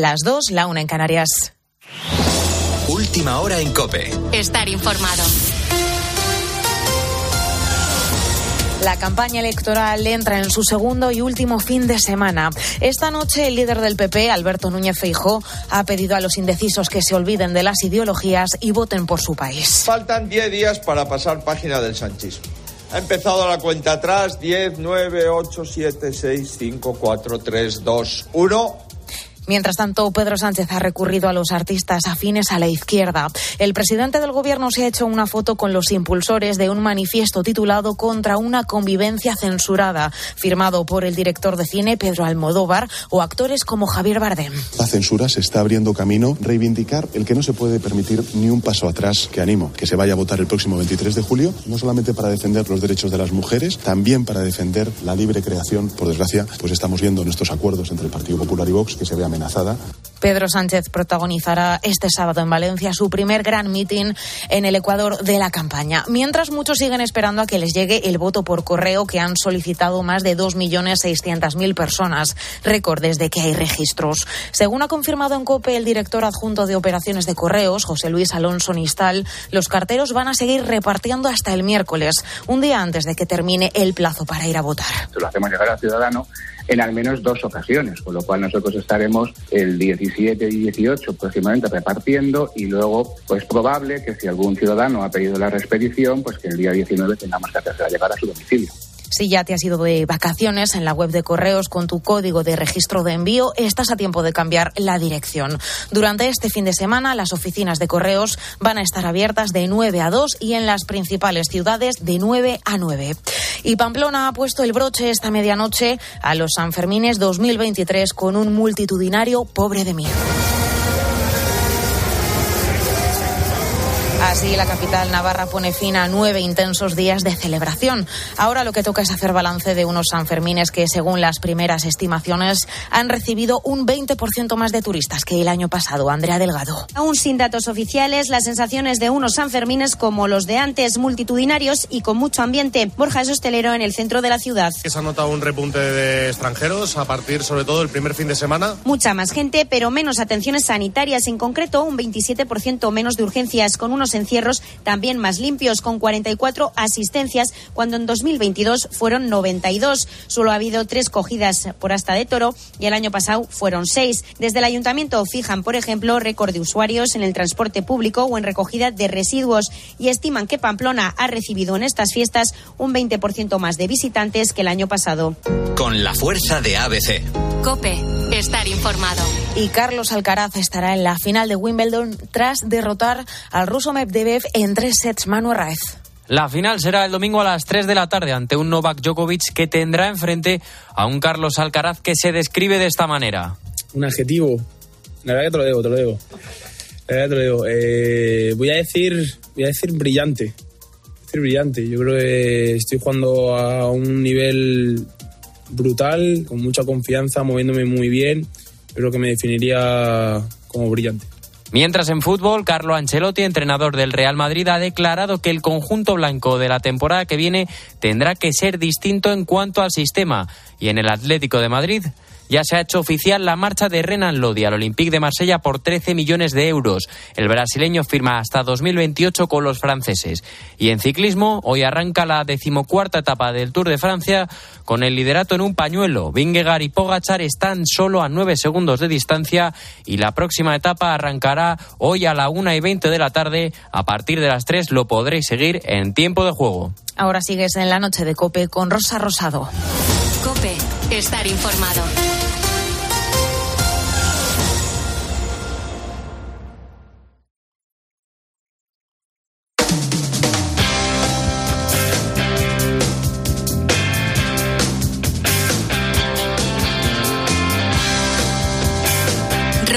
las dos, la una en Canarias. Última hora en Cope. Estar informado. La campaña electoral entra en su segundo y último fin de semana. Esta noche el líder del PP, Alberto Núñez Feijó, ha pedido a los indecisos que se olviden de las ideologías y voten por su país. Faltan 10 días para pasar página del sanchismo. Ha empezado la cuenta atrás, 10, 9, 8, 7, 6, 5, 4, 3, 2, 1. Mientras tanto, Pedro Sánchez ha recurrido a los artistas afines a la izquierda. El presidente del Gobierno se ha hecho una foto con los impulsores de un manifiesto titulado Contra una convivencia censurada, firmado por el director de cine Pedro Almodóvar o actores como Javier Bardem. La censura se está abriendo camino. Reivindicar el que no se puede permitir ni un paso atrás, que animo que se vaya a votar el próximo 23 de julio, no solamente para defender los derechos de las mujeres, también para defender la libre creación. Por desgracia, pues estamos viendo nuestros acuerdos entre el Partido Popular y Vox que se ve amenazada. Pedro Sánchez protagonizará este sábado en Valencia su primer gran mitin en el Ecuador de la campaña. Mientras muchos siguen esperando a que les llegue el voto por correo que han solicitado más de 2.600.000 personas, récord desde que hay registros. Según ha confirmado en COPE el director adjunto de operaciones de correos, José Luis Alonso Nistal, los carteros van a seguir repartiendo hasta el miércoles, un día antes de que termine el plazo para ir a votar. Se lo hacemos llegar al ciudadano en al menos dos ocasiones, con lo cual nosotros estaremos el 17 y 18 próximamente repartiendo y luego pues probable que si algún ciudadano ha pedido la expedición, pues que el día 19 tengamos que hacerla llegar a su domicilio. Si ya te has ido de vacaciones en la web de correos con tu código de registro de envío, estás a tiempo de cambiar la dirección. Durante este fin de semana, las oficinas de correos van a estar abiertas de 9 a 2 y en las principales ciudades de 9 a 9. Y Pamplona ha puesto el broche esta medianoche a los Sanfermines 2023 con un multitudinario pobre de miedo. Así, la capital navarra pone fin a nueve intensos días de celebración. Ahora lo que toca es hacer balance de unos Sanfermines que, según las primeras estimaciones, han recibido un 20% más de turistas que el año pasado. Andrea Delgado. Aún sin datos oficiales, las sensaciones de unos Sanfermines como los de antes, multitudinarios y con mucho ambiente. Borja es hostelero en el centro de la ciudad. Se ha notado un repunte de extranjeros a partir, sobre todo, del primer fin de semana. Mucha más gente, pero menos atenciones sanitarias. En concreto, un 27% menos de urgencias, con unos encierros también más limpios, con 44 asistencias, cuando en 2022 fueron 92. Solo ha habido tres cogidas por hasta de toro y el año pasado fueron seis. Desde el ayuntamiento fijan, por ejemplo, récord de usuarios en el transporte público o en recogida de residuos y estiman que Pamplona ha recibido en estas fiestas un 20% más de visitantes que el año pasado. Con la fuerza de ABC. Cope, estar informado. Y Carlos Alcaraz estará en la final de Wimbledon tras derrotar al ruso Medvedev en tres sets. Manu Raez. La final será el domingo a las 3 de la tarde ante un Novak Djokovic que tendrá enfrente a un Carlos Alcaraz que se describe de esta manera. Un adjetivo. La verdad que te lo debo, te lo debo. La verdad que te lo debo. Eh, voy a decir, voy a decir brillante. Decir brillante. Yo creo que estoy jugando a un nivel brutal, con mucha confianza, moviéndome muy bien. Creo que me definiría como brillante. Mientras en fútbol, Carlo Ancelotti, entrenador del Real Madrid, ha declarado que el conjunto blanco de la temporada que viene tendrá que ser distinto en cuanto al sistema. Y en el Atlético de Madrid ya se ha hecho oficial la marcha de Renan Lodi al Olympique de Marsella por 13 millones de euros. El brasileño firma hasta 2028 con los franceses. Y en ciclismo, hoy arranca la decimocuarta etapa del Tour de Francia con el liderato en un pañuelo. Vingegaard y Pogachar están solo a 9 segundos de distancia y la próxima etapa arrancará hoy a la 1 y 20 de la tarde. A partir de las 3 lo podréis seguir en tiempo de juego. Ahora sigues en la noche de Cope con Rosa Rosado. Cope, estar informado.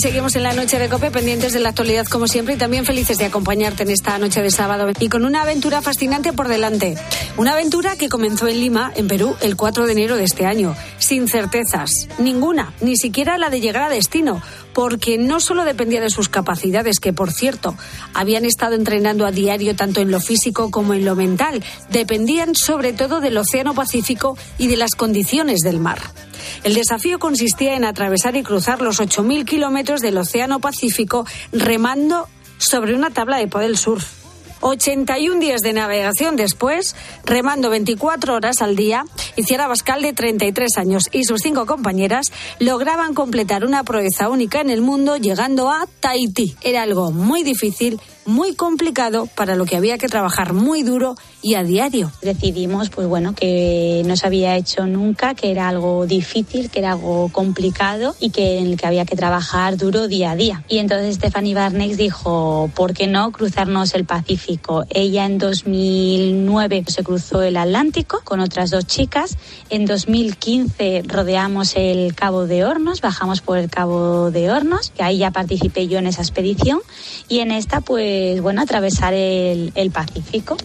Seguimos en la noche de Cope, pendientes de la actualidad como siempre y también felices de acompañarte en esta noche de sábado y con una aventura fascinante por delante. Una aventura que comenzó en Lima, en Perú, el 4 de enero de este año, sin certezas, ninguna, ni siquiera la de llegar a destino, porque no solo dependía de sus capacidades, que por cierto, habían estado entrenando a diario tanto en lo físico como en lo mental, dependían sobre todo del Océano Pacífico y de las condiciones del mar. El desafío consistía en atravesar y cruzar los 8.000 kilómetros del Océano Pacífico remando sobre una tabla de paddle surf. 81 días de navegación después, remando 24 horas al día, Iciara Bascal, de 33 años, y sus cinco compañeras lograban completar una proeza única en el mundo llegando a Tahití. Era algo muy difícil, muy complicado, para lo que había que trabajar muy duro y a diario. decidimos pues bueno que no se había hecho nunca que era algo difícil que era algo complicado y que en el que había que trabajar duro día a día. Y entonces Stephanie Barnex dijo por qué no cruzarnos el Pacífico ella en 2009 se cruzó el Atlántico con otras dos chicas. En 2015 rodeamos el Cabo de Hornos bajamos por el Cabo de Hornos que ahí ya participé yo en esa expedición. Y en esta pues bueno atravesar el, el Pacífico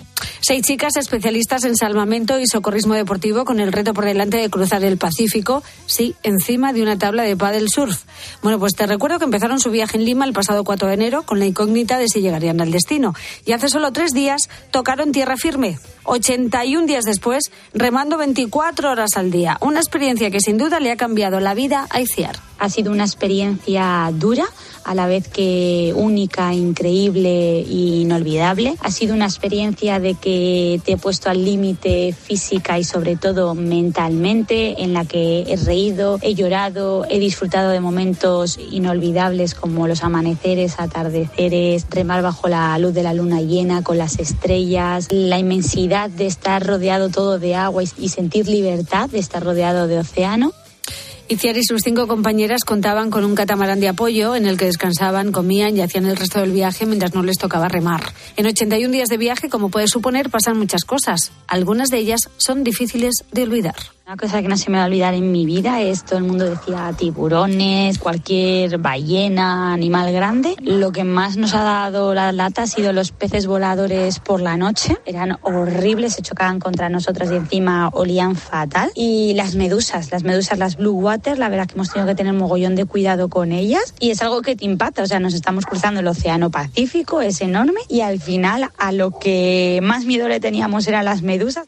Seis chicas especialistas en salvamento y socorrismo deportivo con el reto por delante de cruzar el Pacífico, sí, encima de una tabla de paddle surf. Bueno, pues te recuerdo que empezaron su viaje en Lima el pasado 4 de enero con la incógnita de si llegarían al destino. Y hace solo tres días tocaron tierra firme. 81 días después, remando 24 horas al día. Una experiencia que sin duda le ha cambiado la vida a Iciar. Ha sido una experiencia dura, a la vez que única, increíble e inolvidable. Ha sido una experiencia de que te he puesto al límite física y sobre todo mentalmente, en la que he reído, he llorado, he disfrutado de momentos inolvidables como los amaneceres, atardeceres, remar bajo la luz de la luna llena con las estrellas, la inmensidad de estar rodeado todo de agua y, sentir libertad de estar rodeado de océano. Iciar y sus cinco compañeras contaban con un catamarán de apoyo en el que descansaban, comían y hacían el resto del viaje mientras no les tocaba remar. En 81 días de viaje, como puedes suponer, pasan muchas cosas. Algunas de ellas son difíciles de olvidar. Una cosa que no se me va a olvidar en mi vida es todo el mundo decía tiburones, cualquier ballena, animal grande. Lo que más nos ha dado la lata ha sido los peces voladores por la noche. Eran horribles, se chocaban contra nosotras y encima olían fatal. Y las medusas, las medusas, las blue water, la verdad que hemos tenido que tener mogollón de cuidado con ellas. Y es algo que te impacta, o sea, nos estamos cruzando el océano Pacífico, es enorme. Y al final a lo que más miedo le teníamos eran las medusas.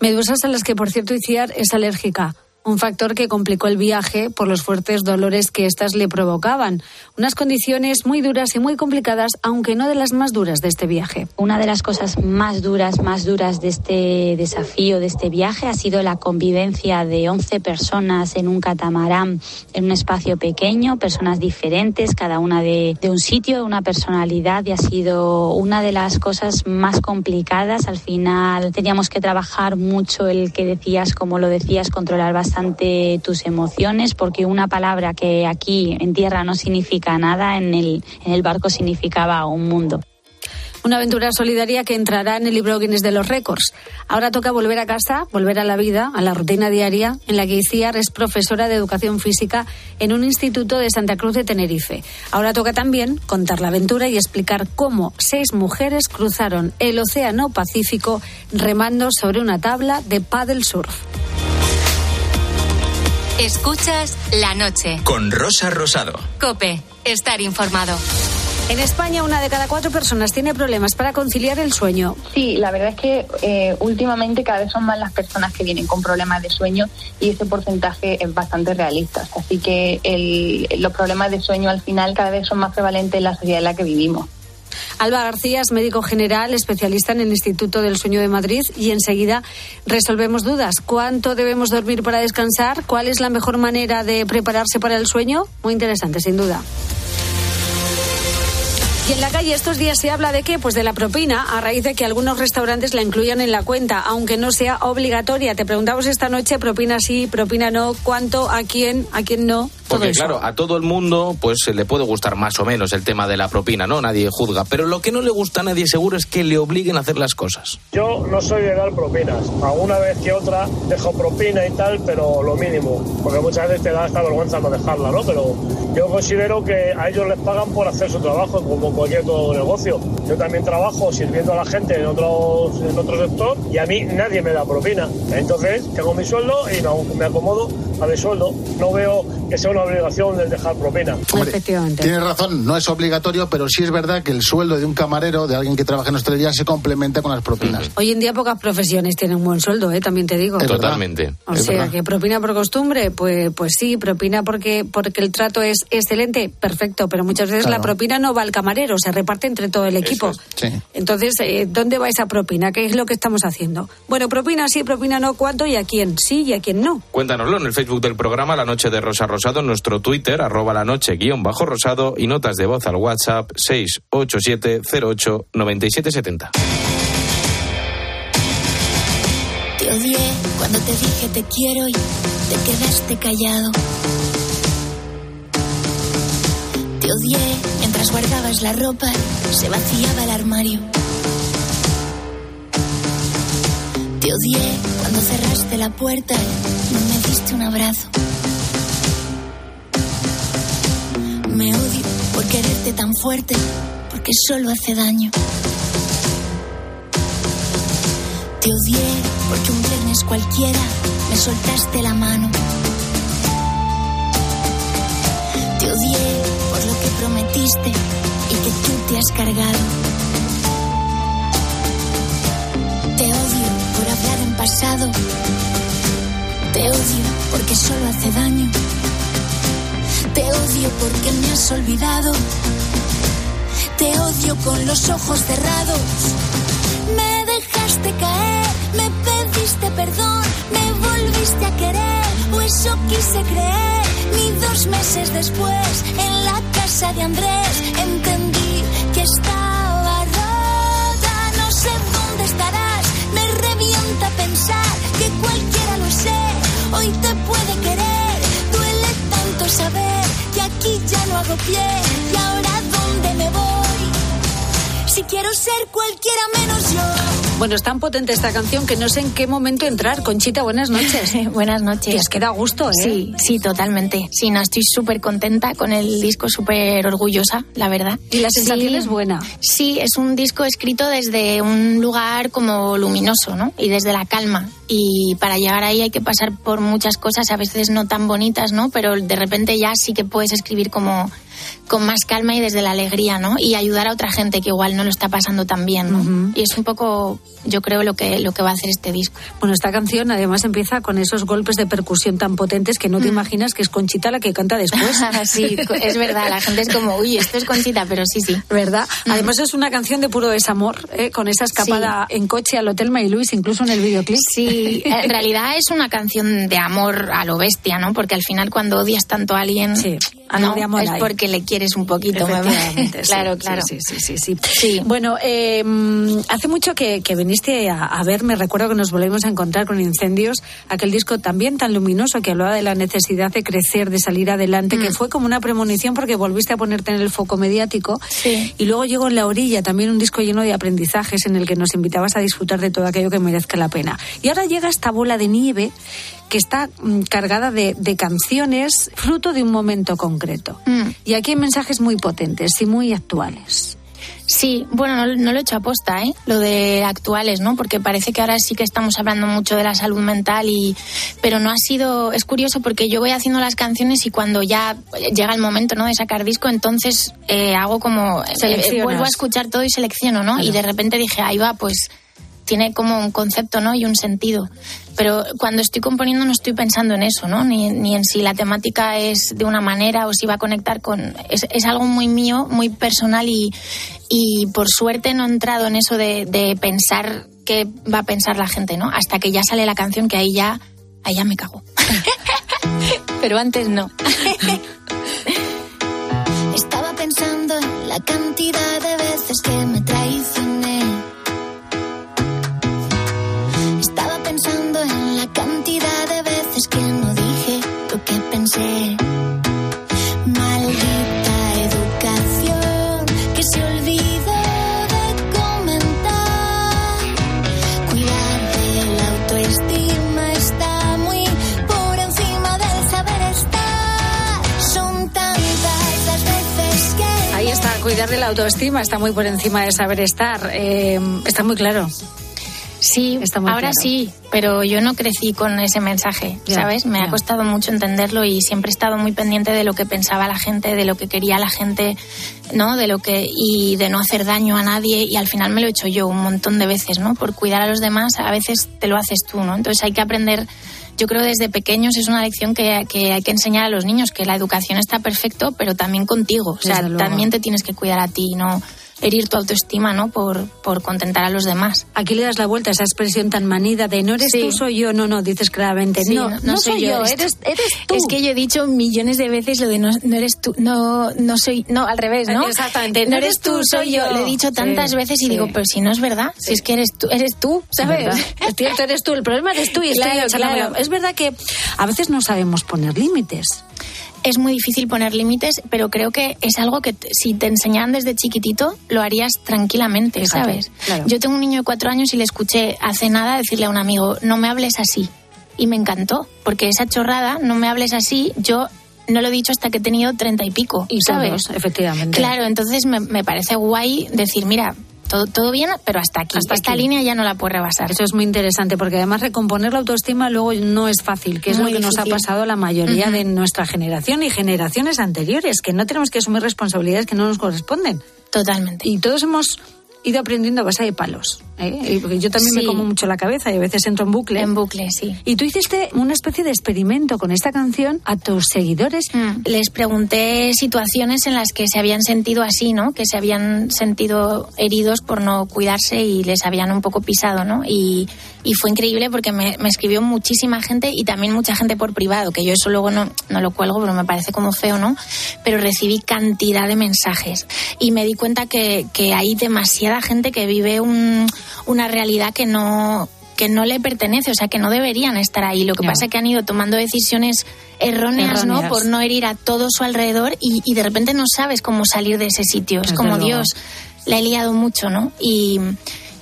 Medusas a las que, por cierto, Iciar es alérgica. Un factor que complicó el viaje por los fuertes dolores que éstas le provocaban. Unas condiciones muy duras y muy complicadas, aunque no de las más duras de este viaje. Una de las cosas más duras, más duras de este desafío, de este viaje, ha sido la convivencia de 11 personas en un catamarán, en un espacio pequeño, personas diferentes, cada una de, un sitio, de una personalidad, y ha sido una de las cosas más complicadas. Al final teníamos que trabajar mucho el que decías, como lo decías, controlar bastante tus emociones, porque una palabra que aquí en tierra no significa nada, en el, en el barco significaba un mundo. Una aventura solidaria que entrará en el libro Guinness de los récords. Ahora toca volver a casa, volver a la vida, a la rutina diaria, en la que Iciar es profesora de educación física en un instituto de Santa Cruz de Tenerife. Ahora toca también contar la aventura y explicar cómo seis mujeres cruzaron el Océano Pacífico remando sobre una tabla de paddle surf. Escuchas la noche. Con Rosa Rosado. Cope, estar informado. En España, una de cada cuatro personas tiene problemas para conciliar el sueño. Sí, la verdad es que eh, últimamente cada vez son más las personas que vienen con problemas de sueño y ese porcentaje es bastante realista. Así que el- los problemas de sueño al final cada vez son más prevalentes en la sociedad en la que vivimos. Alba García es médico general, especialista en el Instituto del Sueño de Madrid y enseguida resolvemos dudas. ¿Cuánto debemos dormir para descansar? ¿Cuál es la mejor manera de prepararse para el sueño? Muy interesante, sin duda. Y en la calle estos días se habla de qué? Pues de la propina, a raíz de que algunos restaurantes la incluyan en la cuenta, aunque no sea obligatoria. Te preguntamos esta noche, propina sí, propina no, cuánto, a quién, a quién no. Porque claro, a todo el mundo pues le puede gustar más o menos el tema de la propina, ¿no? Nadie juzga. Pero lo que no le gusta a nadie seguro es que le obliguen a hacer las cosas. Yo no soy de dar propinas. Alguna vez que otra dejo propina y tal, pero lo mínimo. Porque muchas veces te da esta vergüenza no dejarla, ¿no? Pero yo considero que a ellos les pagan por hacer su trabajo, como cualquier todo negocio. Yo también trabajo sirviendo a la gente en, otros, en otro sector y a mí nadie me da propina. Entonces, tengo mi sueldo y me- acomodo a mi sueldo. No veo que sea una obligación el dejar propina. Efectivamente. Tienes razón, no es obligatorio, pero sí es verdad que el sueldo de un camarero, de alguien que trabaja en hostelería, se complementa con las propinas. Hoy en día pocas profesiones tienen un buen sueldo, ¿eh? también te digo. Totalmente. O sea, que propina por costumbre, pues, pues sí, propina porque, porque el trato es excelente, perfecto, pero muchas veces Claro. la propina no va al camarero, se reparte entre todo el equipo. Sí. Entonces, eh, ¿dónde va esa propina? ¿Qué es lo que estamos haciendo? Bueno, propina sí, propina no, ¿cuánto y a quién? Sí y a quién no. Cuéntanoslo en el Facebook del programa La Noche de Rosa Rosado, en nuestro Twitter, arroba la noche guion bajo rosado y notas de voz al WhatsApp 687 9770 Te odié cuando te dije te quiero y te quedaste callado. Te odié mientras guardabas la ropa, se vaciaba el armario. Te odié cuando cerraste la puerta y no me diste un abrazo. Me odio por quererte tan fuerte, porque solo hace daño. Te odié porque un viernes cualquiera me soltaste la mano. Te odié lo que prometiste y que tú te has cargado. Te odio por hablar en pasado. Te odio porque solo hace daño. Te odio porque me has olvidado. Te odio con los ojos cerrados. Me dejaste caer, me pediste perdón, me volviste a querer, o eso quise creer. Ni dos meses después, en la casa de Andrés, entendí que estaba rota. No sé dónde estarás, me revienta pensar que cualquiera lo sé, hoy te puede querer. Duele tanto saber que aquí ya no hago pie, y ahora dónde me voy. Si quiero ser cualquiera menos yo. Bueno, es tan potente esta canción que no sé en qué momento entrar. Conchita, buenas noches. buenas noches. Les queda a gusto, ¿eh? Sí, sí, totalmente. Sí, no, estoy súper contenta con el disco, súper orgullosa, la verdad. Y la sensación Sí. es buena. Sí, es un disco escrito desde un lugar como luminoso, ¿no? Y desde la calma. Y para llegar ahí hay que pasar por muchas cosas, a veces no tan bonitas, ¿no? Pero de repente ya sí que puedes escribir como con más calma y desde la alegría, ¿no? Y ayudar a otra gente que igual no lo está pasando tan bien, ¿no? Y es un poco, yo creo, lo que, lo que va a hacer este disco. Bueno, esta canción además empieza con esos golpes de percusión tan potentes que no te imaginas que es Conchita la que canta después. sí, es verdad, la gente es como, uy, esto es Conchita, pero sí, sí. ¿Verdad? Además es una canción de puro desamor, ¿eh? con esa escapada en coche al Hotel May Luis, incluso en el videoclip. Sí, en realidad es una canción de amor a lo bestia, ¿no? Porque al final cuando odias tanto a alguien, algo no, de amor es hay. porque le quieres un poquito. sí, claro, sí, claro. Sí, sí, sí, sí. Bueno, eh, mm, hace mucho que, que viniste a, a verme, recuerdo que nos volvimos a encontrar con Incendios, aquel disco también tan luminoso que hablaba de la necesidad de crecer, de salir adelante, Mm. que fue como una premonición porque volviste a ponerte en el foco mediático. Y luego llegó En la orilla, también un disco lleno de aprendizajes en el que nos invitabas a disfrutar de todo aquello que merezca la pena. Y ahora llega esta bola de nieve que está mm, cargada de, de canciones fruto de un momento concreto. Mm. Y aquí hay mensajes muy potentes y muy actuales. Sí, bueno, no, no lo he hecho aposta, ¿eh? Lo de actuales, ¿no? Porque parece que ahora sí que estamos hablando mucho de la salud mental y... Pero no ha sido... Es curioso porque yo voy haciendo las canciones y cuando ya llega el momento, ¿no? De sacar disco, entonces eh, hago como... eh, Seleccionas. vuelvo a escuchar todo y selecciono, ¿no? Y de repente dije, ahí va, pues tiene como un concepto, ¿no? Y un sentido. Pero cuando estoy componiendo no estoy pensando en eso, ¿no? Ni, ni en si la temática es de una manera o si va a conectar con... Es, es algo muy mío, muy personal y, y por suerte no he entrado en eso de, de pensar qué va a pensar la gente, ¿no? Hasta que ya sale la canción que ahí ya, ahí ya me cago. Pero antes no. Estaba pensando en la cantidad de veces que me traicioné. De la autoestima está muy por encima de saber estar. Eh, está muy claro. Sí, Está muy ahora claro. sí, pero yo no crecí con ese mensaje, ¿sabes? Me ha costado mucho entenderlo y siempre he estado muy pendiente de lo que pensaba la gente, de lo que quería la gente, ¿no? De lo que y de no hacer daño a nadie y al final me lo he hecho yo un montón de veces, ¿no? Por cuidar a los demás, a veces te lo haces tú, ¿no? Entonces hay que aprender yo creo desde pequeños es una lección que, que hay que enseñar a los niños, que la educación está perfecto, pero también contigo. O sea, también te tienes que cuidar a ti no herir tu autoestima, ¿no? Por, por contentar a los demás. Aquí le das la vuelta a esa expresión tan manida de no eres Sí. tú, soy yo. No, no, dices claramente. Sí, no, no, soy yo, eres, eres tú. Es que yo he dicho millones de veces lo de no, no eres tú, no, no soy, no, al revés, ¿no? Exactamente. No eres tú, soy yo. Lo he dicho tantas Sí, veces y digo, pero si no es verdad, si es que eres tú, eres tú, ¿sabes? Es cierto, eres tú. El problema eres tú y estoy Claro, echándomelo. claro. Es verdad que a veces no sabemos poner límites. Es muy difícil poner límites, pero creo que es algo que si te enseñaran desde chiquitito, lo harías tranquilamente, Fíjate, ¿sabes? claro. Yo tengo un niño de cuatro años y le escuché hace nada decirle a un amigo, no me hables así. Y me encantó, porque esa chorrada, no me hables así, yo no lo he dicho hasta que he tenido treinta y pico, Y ¿sabes? todos, efectivamente. Claro, entonces me, me parece guay decir, mira, todo, todo bien, pero hasta aquí. Hasta Esta aquí. línea ya no la puedes rebasar. Eso es muy interesante porque además recomponer la autoestima luego no es fácil, que es Muy lo que nos ha pasado a la mayoría de nuestra generación y generaciones anteriores, que no tenemos que asumir responsabilidades que no nos corresponden. Totalmente. Y todos hemos ido aprendiendo a base de palos. ¿Eh? Porque yo también me como mucho la cabeza y a veces entro en bucle. En bucle, sí. Y tú hiciste una especie de experimento con esta canción a tus seguidores. Mm. Les pregunté situaciones en las que se habían sentido así, ¿no? Que se habían sentido heridos por no cuidarse y les habían un poco pisado, ¿no? Y, y fue increíble porque me, me escribió muchísima gente y también mucha gente por privado, que yo eso luego no, no lo cuelgo, pero me parece como feo, ¿no? Pero recibí cantidad de mensajes y me di cuenta que, que hay demasiada gente que vive un- una realidad que no que no le pertenece, o sea, que no deberían estar ahí. Lo que pasa es que han ido tomando decisiones erróneas, ¿no? Por no herir a todo su alrededor y, y de repente no sabes cómo salir de ese sitio. Es Desde como, luego. Dios, la he liado mucho, ¿no? Y,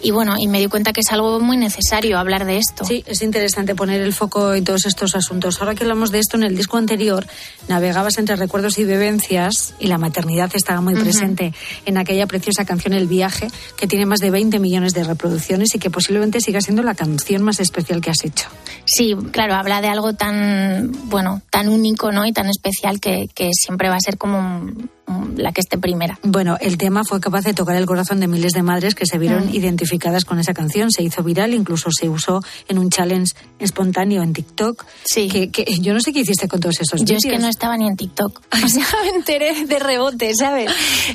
y bueno, y me di cuenta que es algo muy necesario hablar de esto. Sí, es interesante poner el foco en todos estos asuntos. Ahora que hablamos de esto, en el disco anterior navegabas entre recuerdos y vivencias y la maternidad estaba muy presente en aquella preciosa canción El viaje, que tiene más de 20 millones de reproducciones y que posiblemente siga siendo la canción más especial que has hecho. Sí, claro, habla de algo tan, bueno, tan único, ¿no? Y tan especial que, que siempre va a ser como un- la que esté primera. Bueno, el tema fue capaz de tocar el corazón de miles de madres que se vieron Mm. identificadas con esa canción. Se hizo viral, incluso se usó en un challenge espontáneo en TikTok. Sí. Que, que- yo no sé qué hiciste con todos esos Yo es que no estaba ni en TikTok. O sea, me enteré de rebote, ¿sabes?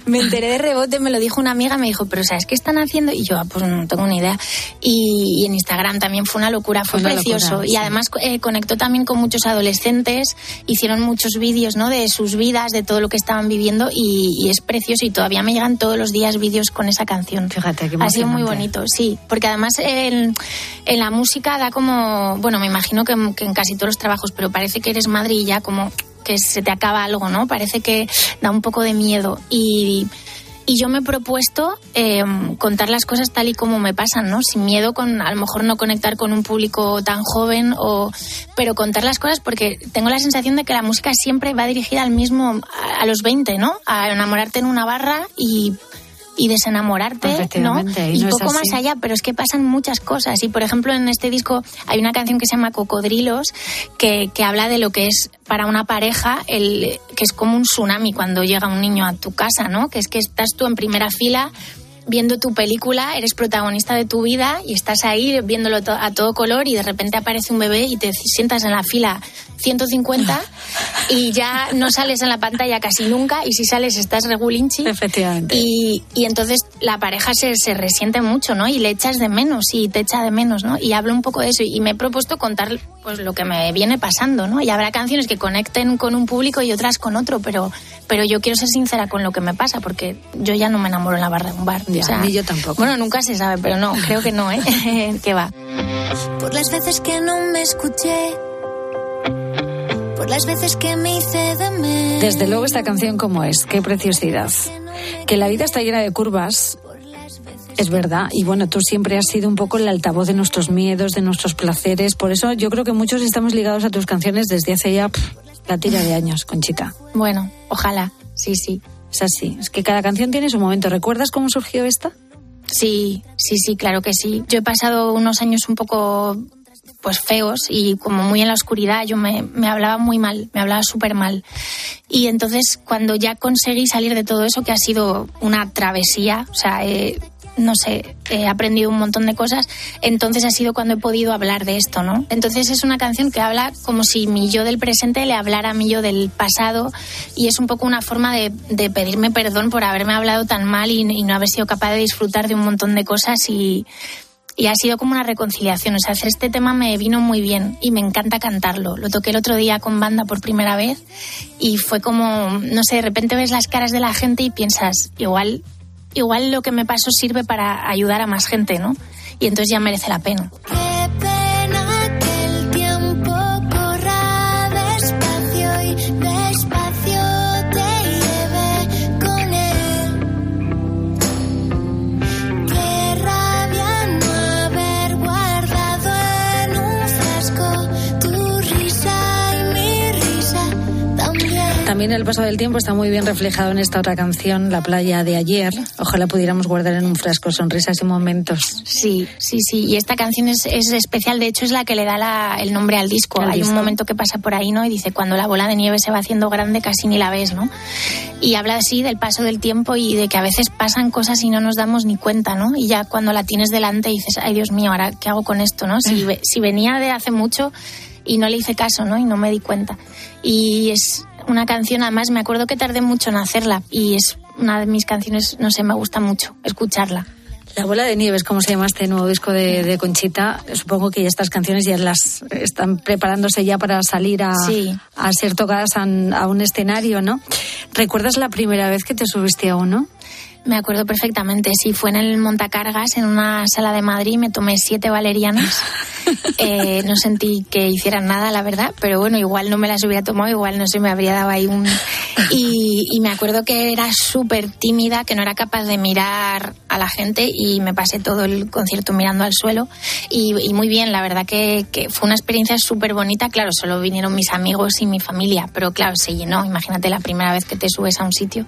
Me enteré de rebote, me lo dijo una amiga, me dijo, pero ¿sabes qué están haciendo? Y yo, ah, pues no tengo ni idea. Y, y en Instagram también fue una locura, fue, una precioso. locura, y además eh, conectó también con muchos adolescentes, hicieron muchos vídeos, ¿no? De sus vidas, de todo lo que estaban viviendo y, y es precioso y todavía me llegan todos los días vídeos con esa canción. Fíjate, qué Ha sido muy bonito, sí, porque además en, en la música da como, bueno, me imagino que, que en casi todos los trabajos, pero parece que eres madre y ya como que se te acaba algo, ¿no? Parece que da un poco de miedo y, y yo me he propuesto eh, contar las cosas tal y como me pasan, ¿no? Sin miedo, con a lo mejor no conectar con un público tan joven, o, pero contar las cosas porque tengo la sensación de que la música siempre va dirigida al mismo, a, los 20, ¿no? A enamorarte en una barra y y desenamorarte, ¿no? Y no poco más allá, pero es que pasan muchas cosas. Y por ejemplo, en este disco hay una canción que se llama Cocodrilos, que, que habla de lo que es para una pareja, el, que es como un tsunami cuando llega un niño a tu casa, ¿no? Que es que estás tú en primera fila viendo tu película, eres protagonista de tu vida y estás ahí viéndolo to- a todo color y de repente aparece un bebé y te sientas en la fila 150 y ya no sales en la pantalla casi nunca y si sales estás regulinchi. Efectivamente. Y, y entonces la pareja se, se resiente mucho, ¿no? Y le echas de menos y te echa de menos, ¿no? Y hablo un poco de eso y me he propuesto contar pues lo que me viene pasando, ¿no? Y habrá canciones que conecten con un público y otras con otro, pero, pero yo quiero ser sincera con lo que me pasa porque yo ya no me enamoro en la barra de un bar. Ya, O sea, ni yo tampoco. Bueno, nunca se sabe, pero no, creo que no, ¿eh? que va. Por las veces que no me escuché. Por las veces que me hice de menos. Desde luego esta canción como es, qué preciosidad. Que la vida está llena de curvas, es verdad. Y bueno, tú siempre has sido un poco el altavoz de nuestros miedos, de nuestros placeres. Por eso yo creo que muchos estamos ligados a tus canciones desde hace ya pff, la tira de años, Conchita. Bueno, ojalá, sí, sí. Es así. Es que cada canción tiene su momento. ¿Recuerdas cómo surgió esta? Sí, sí, sí, claro que sí. Yo he pasado unos años un poco pues feos y como muy en la oscuridad, yo me, me hablaba muy mal, me hablaba súper mal. Y entonces cuando ya conseguí salir de todo eso, que ha sido una travesía, o sea, eh, no sé, he aprendido un montón de cosas, entonces ha sido cuando he podido hablar de esto, ¿no? Entonces es una canción que habla como si mi yo del presente le hablara a mi yo del pasado y es un poco una forma de, pedirme perdón por haberme hablado tan mal y, no haber sido capaz de disfrutar de un montón de cosas y, ha sido como una reconciliación. O sea, este tema me vino muy bien y me encanta cantarlo. Lo toqué el otro día con banda por primera vez y fue como, no sé, de repente ves las caras de la gente y piensas, igual, igual lo que me pasó sirve para ayudar a más gente, ¿no? Y entonces ya merece la pena. También. El paso del tiempo está muy bien reflejado en esta otra canción, La playa de ayer. Ojalá pudiéramos guardar en un frasco sonrisas y momentos. Sí, sí, sí. Y esta canción es, es especial, de hecho es la que le da la- el nombre al disco. Hay disco. un momento que pasa por ahí, ¿no? Y dice, cuando la bola de nieve se va haciendo grande casi ni la ves, ¿no? Y habla así del paso del tiempo y de que a veces pasan cosas y no nos damos ni cuenta, ¿no? Y ya cuando la tienes delante dices, ay Dios mío, ahora qué hago con esto, ¿no? Si, ve- si venía de hace mucho y no le hice caso, ¿no? Y no me di cuenta. Y es una canción, además me acuerdo que tardé mucho en hacerla y es una de mis canciones, no sé, me gusta mucho escucharla. La bola de nieve es como se llama este nuevo disco de, de Conchita. Supongo que estas canciones ya las están preparándose ya para salir a, Sí. a ser tocadas a, a un escenario, ¿no? ¿Recuerdas la primera vez que te subiste a uno? Me acuerdo perfectamente, sí, fue en el Montacargas, en una sala de Madrid, me tomé siete valerianas. Eh, no sentí que hicieran nada, la verdad, pero bueno, igual no me las hubiera tomado, igual no sé, me habría dado ahí un... Y, y me acuerdo que era súper tímida, que no era capaz de mirar a la gente y me pasé todo el concierto mirando al suelo y, y muy bien, la verdad que, que fue una experiencia súper bonita, claro, solo vinieron mis amigos y mi familia, pero claro, se llenó, imagínate la primera vez que te subes a un sitio.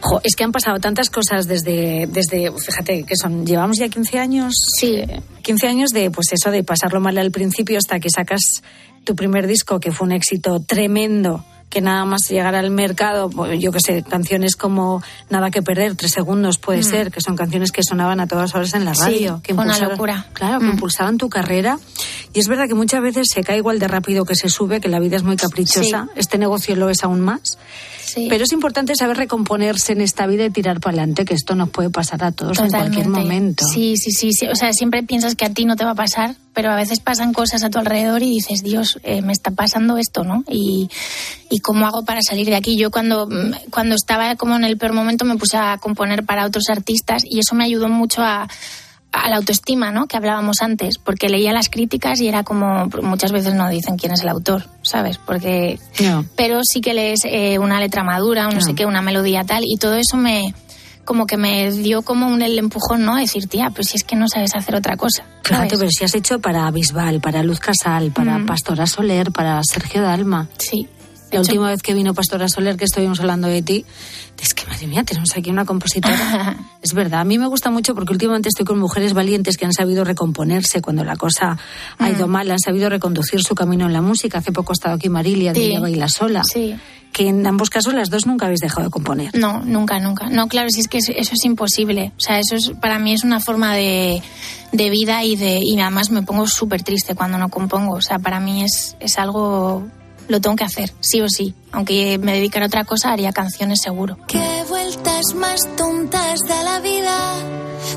Jo, es que han pasado tantas cosas desde, desde fíjate, que son, llevamos ya 15 años. Sí. 15 años de, pues eso, de pasarlo mal al principio hasta que sacas tu primer disco, que fue un éxito tremendo, que nada más llegar al mercado, yo que sé, canciones como Nada que perder, Tres segundos puede Mm. ser, que son canciones que sonaban a todas horas en la Sí, radio. que fue una locura. Claro, que Mm. impulsaban tu carrera. Y es verdad que muchas veces se cae igual de rápido que se sube, que la vida es muy caprichosa. Este negocio lo es aún más. Sí. Pero es importante saber recomponerse en esta vida y tirar para adelante, que esto nos puede pasar a todos en cualquier momento. Sí, sí, sí, sí. O sea, siempre piensas que a ti no te va a pasar, pero a veces pasan cosas a tu alrededor y dices, Dios, eh, me está pasando esto, ¿no? Y, y cómo hago para salir de aquí. Yo cuando, mm, cuando estaba como en el peor momento me puse a componer para otros artistas y eso me ayudó mucho a a la autoestima, ¿no? Que hablábamos antes, porque leía las críticas y era como muchas veces no dicen quién es el autor, ¿sabes? Porque No. pero sí que lees eh, una letra madura, un no sé qué, una melodía tal, y todo eso me como que me dio como un el empujón, ¿no? Decir, tía, pues si es que no sabes hacer otra cosa. ¿sabes? pero si has hecho para Bisbal, para Luz Casal, para Mm. Pastora Soler, para Sergio Dalma. Sí. La última vez que vino Pastora Soler, que estuvimos hablando de ti, es que, madre mía, tenemos aquí una compositora. es verdad, a mí me gusta mucho porque últimamente estoy con mujeres valientes que han sabido recomponerse cuando la cosa ha ido Mm. mal, han sabido reconducir su camino en la música. Hace poco ha estado aquí Marilia, de Sí. Ella Baila Sola. Sí. Que en ambos casos las dos nunca habéis dejado de componer. No, nunca, nunca. No, claro, si es que eso eso es imposible. O sea, eso es, para mí es una forma de, de vida y de y además me pongo súper triste cuando no compongo. O sea, para mí es, es algo, lo tengo que hacer, sí o sí. Aunque me dedicara a otra cosa, haría canciones seguro. Qué vueltas más tontas da la vida.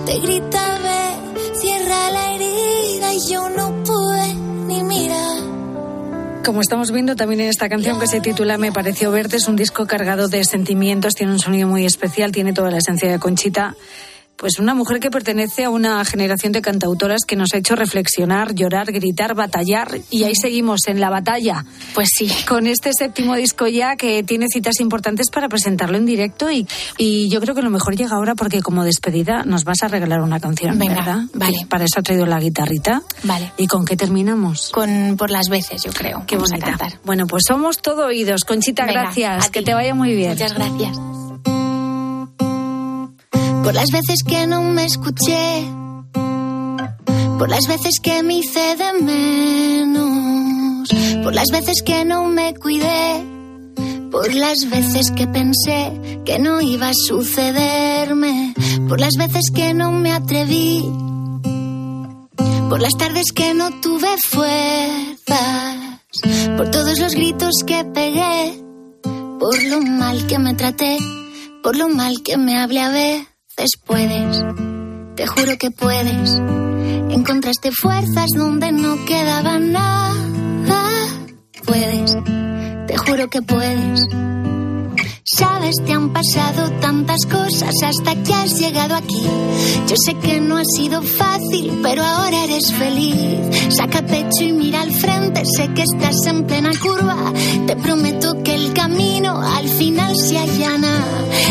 Te grita, ve, cierra la herida y yo no pude ni mirar. Como estamos viendo también en esta canción que se titula Me pareció verte, es un disco cargado de sentimientos, tiene un sonido muy especial, tiene toda la esencia de Conchita. Pues una mujer que pertenece a una generación de cantautoras que nos ha hecho reflexionar, llorar, gritar, batallar y ahí seguimos en la batalla. Pues sí. Con este séptimo disco ya que tiene citas importantes para presentarlo en directo y, y yo creo que lo mejor llega ahora porque como despedida nos vas a regalar una canción, Venga, ¿verdad? vale. Para eso ha traído la guitarrita. Vale. ¿Y con qué terminamos? Con por las veces, yo creo. Qué Vamos a cantar. Bueno, pues somos todo oídos. Conchita, Venga, gracias. Que te vaya muy bien. Muchas gracias. Por las veces que no me escuché. Por las veces que me hice de menos. Por las veces que no me cuidé. Por las veces que pensé que no iba a sucederme. Por las veces que no me atreví. Por las tardes que no tuve fuerzas. Por todos los gritos que pegué. Por lo mal que me traté. Por lo mal que me hablé a veces puedes. Te juro que puedes. Encontraste fuerzas donde no quedaba nada. Puedes. Te juro que puedes. Sabes, te han pasado tantas cosas hasta que has llegado aquí. Yo sé que no ha sido fácil, pero ahora eres feliz. Saca pecho y mira al frente, sé que estás en plena curva. Te prometo que el camino al final se allana.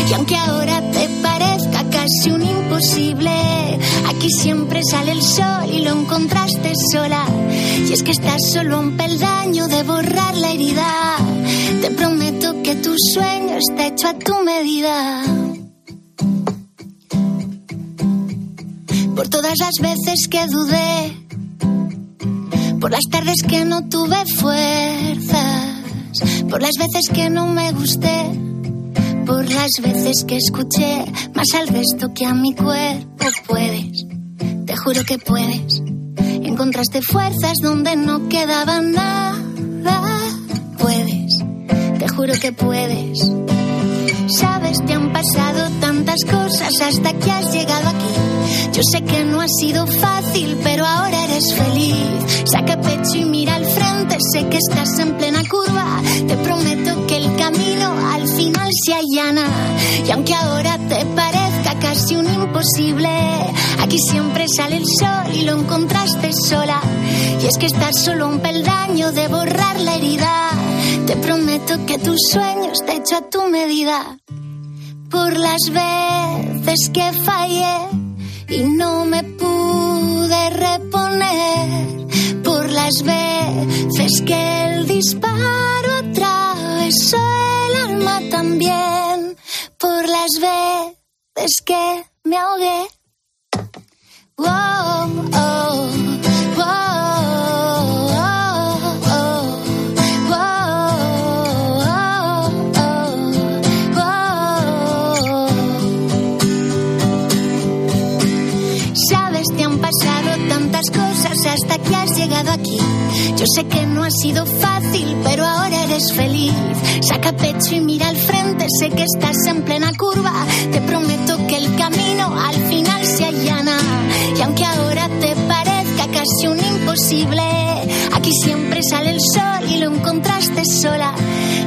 Y aunque ahora te parezca casi un imposible, aquí siempre sale el sol y lo encontraste sola. Y es que estás solo un peldaño de borrar la herida. Te prometo que tu sueño está hecho a tu medida. Por todas las veces que dudé, por las tardes que no tuve fuerzas, por las veces que no me gusté, por las veces que escuché más al resto que a mi cuerpo. Puedes, te juro que puedes. Encontraste fuerzas donde no quedaba nada. Puedes, te juro que puedes. Sabes, te han pasado tantas cosas hasta que has llegado aquí. Yo sé que no ha sido fácil, pero ahora eres feliz. Saca pecho y mira al frente, sé que estás en plena curva. Te prometo que el camino al final se allana. Y aunque ahora te parezca casi un imposible, aquí siempre sale el sol y lo encontraste sola. Y es que estás solo un peldaño de borrar la herida. Te prometo que tu sueño está hecho a tu medida. Por las veces que fallé y no me pude reponer. Por las veces que el disparo atravesó alma también. Por las veces que me ahogué. Yo sé que no ha sido fácil, pero ahora eres feliz. Saca pecho y mira al frente, sé que estás en plena curva. Te prometo que el camino al final se allana. Y aunque ahora te parezca casi un imposible, aquí siempre sale el sol y lo encontraste sola.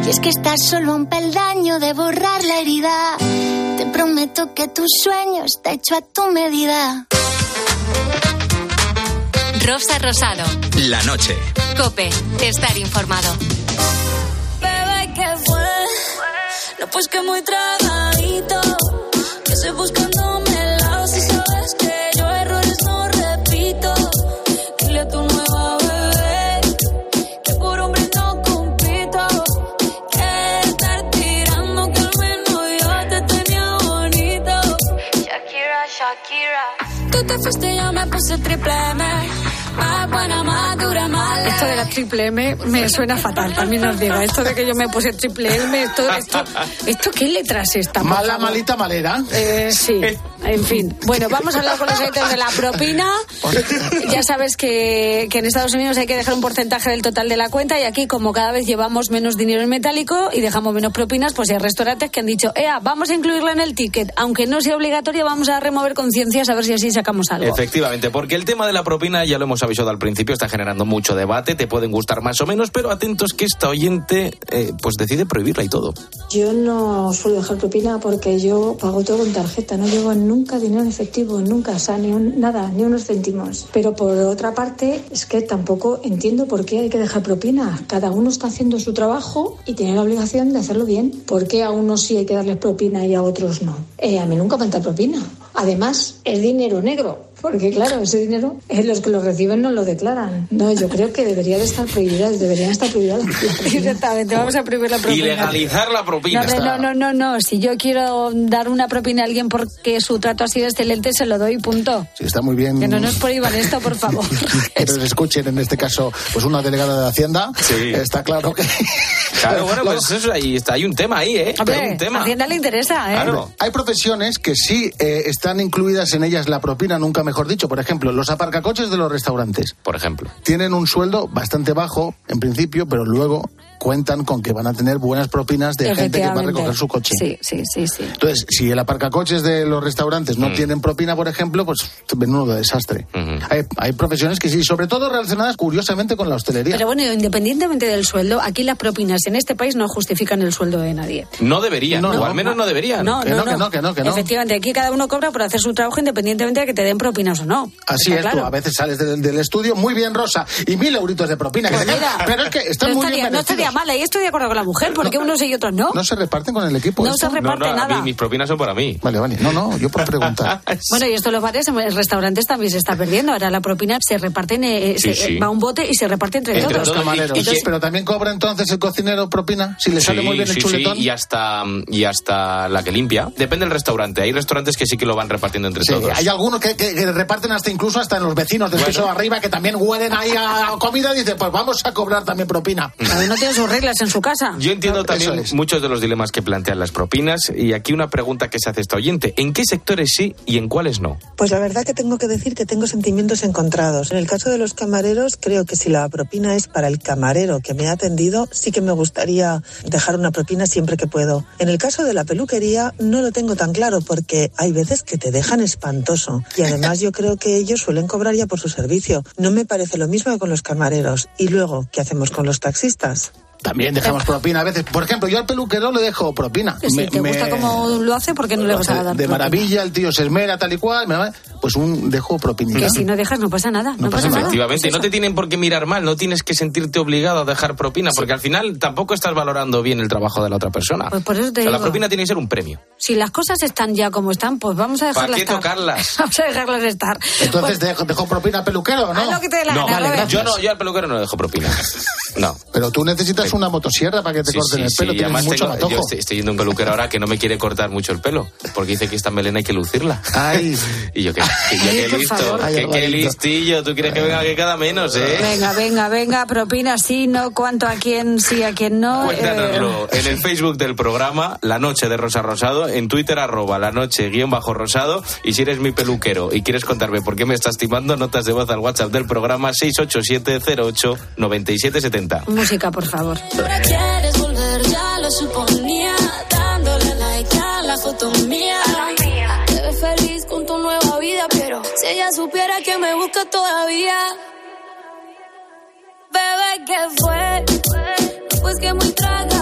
Y es que estás solo un peldaño de borrar la herida. Te prometo que tu sueño está hecho a tu medida. Rosa Rosado. La noche. Cope. Estar informado. Bebé, ¿qué fue? No, pues que muy tragadito. Que estoy buscándome el lado. Si sabes que yo errores no repito. Dile a tu nueva bebé. Que por hombre no compito. Que estar tirando que al menos yo te tenía bonito. Shakira, Shakira. Tú te fuiste y yo me puse triple M. Esto de la triple M me suena fatal, también os digo. Esto de que yo me puse triple M, esto, esto, esto ¿qué letras está? por Mala, malita, malera. Eh, sí, en fin. Bueno, vamos a hablar con los oyentes de la propina. Ya sabes que, que en Estados Unidos hay que dejar un porcentaje del total de la cuenta y aquí como cada vez llevamos menos dinero en metálico y dejamos menos propinas, pues hay restaurantes que han dicho, ea, vamos a incluirla en el ticket, aunque no sea obligatorio, vamos a remover conciencias a ver si así sacamos algo. Efectivamente, porque el tema de la propina, ya lo hemos avisado al principio, está generando mucho debate, te pueden gustar más o menos, pero atentos que esta oyente eh, pues decide prohibirla y todo. Yo no suelo dejar propina porque yo pago todo con tarjeta, no llevo nunca dinero en efectivo, nunca, o sea, ni un- nada, ni unos céntimos. Pero por otra parte, es que tampoco entiendo por qué hay que dejar propina. Cada uno está haciendo su trabajo y tiene la obligación de hacerlo bien. ¿Por qué a unos sí hay que darles propina y a otros no? Eh, a mí nunca me propina. Además, es dinero negro, porque claro, ese dinero eh, los que lo reciben no lo declaran. No, yo creo que debería de estar prohibida, deberían estar prohibidas. Exactamente, vamos a prohibir la Y propina. legalizar la propina. No, no, no, no, no. Si yo quiero dar una propina a alguien porque su trato ha sido excelente, se lo doy, punto. Sí, está muy bien. Que no nos prohíban esto, por favor. que nos escuchen en este caso pues una delegada de Hacienda está claro que Claro, bueno, pues eso, ahí está, hay un tema ahí, ¿eh? Hombre, Hay un tema. a Hacienda le interesa, ¿eh? Claro. Hay profesiones que sí eh, están incluidas en ellas la propina, nunca mejor dicho. Por ejemplo, los aparcacoches de los restaurantes. Por ejemplo. Tienen un sueldo bastante bajo en principio, pero luego cuentan con que van a tener buenas propinas de gente que va a recoger su coche. Sí, sí, sí, sí. Entonces, si el aparcacoches de los restaurantes Mm. no tienen propina, por ejemplo, pues menudo desastre. hay, hay profesiones que sí, sobre todo relacionadas curiosamente con la hostelería. Pero bueno, independientemente del sueldo, aquí las propinas en este país no justifican el sueldo de nadie. No deberían, No, o no, al menos no, deberían. No, no, no. Efectivamente, aquí cada uno cobra por hacer su trabajo independientemente de que te den propinas o no. Así Está es, tú a veces sales del, del estudio, muy bien, Rosa, y mil euritos de propina. que Pues te- mira, pero es que están no muy estaría, bien no estaría merecidos. mal, ahí estoy de acuerdo con la mujer, porque unos y otros no. ¿No se reparten con el equipo? No esto? se reparte no, no, mí nada. mis propinas son para mí. Vale, vale. No, no, yo por preguntar. Bueno, y esto en los bares, en los restaurantes también se está perdiendo. Ahora la propina se reparten, eh, Sí, se- sí. va a un bote y se reparte entre, Entre todos. los camareros. Entonces, pero también cobra entonces el cocinero propina, si le sale muy bien el chuletón. sí, y hasta, y hasta la que limpia. Depende del restaurante. Hay restaurantes que sí que lo van repartiendo entre Sí, todos. hay algunos que, que- que reparten hasta incluso hasta en los vecinos del piso de arriba que también huelen ahí a comida y dicen, pues vamos a cobrar también propina. cada uno tiene sus reglas en su casa. Yo entiendo también es. muchos de los dilemas que plantean las propinas y aquí una pregunta que se hace esta oyente. ¿En qué sectores sí y en cuáles no? Pues la verdad que tengo que decir que tengo sentimientos encontrados. En el caso de los camareros, creo que si la propina es para el camarero que me ha atendido, sí que me gustaría dejar una propina siempre que puedo. En el caso de la peluquería, no lo tengo tan claro porque hay veces que te dejan espantoso. Y además yo creo que ellos suelen cobrar ya por su servicio. No me parece lo mismo que con los camareros. Y luego, ¿qué hacemos con los taxistas? También dejamos propina a veces. Por ejemplo, yo al peluquero le dejo propina. Si Me- te me- gusta cómo lo hace, ¿por qué no le vas a dar de propina? maravilla, el tío se esmera tal y cual, pues un dejo propinita. Que si no dejas no pasa nada. No, pasa, nada. Efectivamente, no te tienen por qué mirar mal, no tienes que sentirte obligado a dejar propina, porque al final tampoco estás valorando bien el trabajo de la otra persona. Pues por eso te O sea, la digo. propina tiene que ser un premio. Si las cosas están ya como están, pues vamos a ¿Para dejarlas qué estar. tocarlas? Vamos a dejarlas estar. Entonces dejo, dejo propina al peluquero, ¿no? Haz lo que te dé la No, gana, Robert. yo no, yo al peluquero no le dejo propina. No. Pero tú necesitas una motosierra para que te Sí, corten sí, el sí, pelo, y tienes además mucho tengo- matojo. yo estoy, estoy yendo a un peluquero ahora que no me quiere cortar mucho el pelo, porque dice que esta melena hay que lucirla. Ay. y yo, que, Ay, qué por listo, favor. qué listillo, tú quieres que venga que cada menos, ¿eh? Venga, venga, venga, propina sí, no, cuánto a quién sí, a quién no. eh, Cuéntanoslo en el Facebook del programa La Noche de Rosa Rosado, en Twitter arroba La Noche guion bajo rosado y si eres mi peluquero y quieres contarme por qué me estás timando, notas de voz al WhatsApp del programa 687-08-9770. música, por favor. Ahora quieres volver, ya lo suponía. Dándole like a la foto supiera que me busca todavía. Bebé, ¿qué fue? Pues que muy tragadito.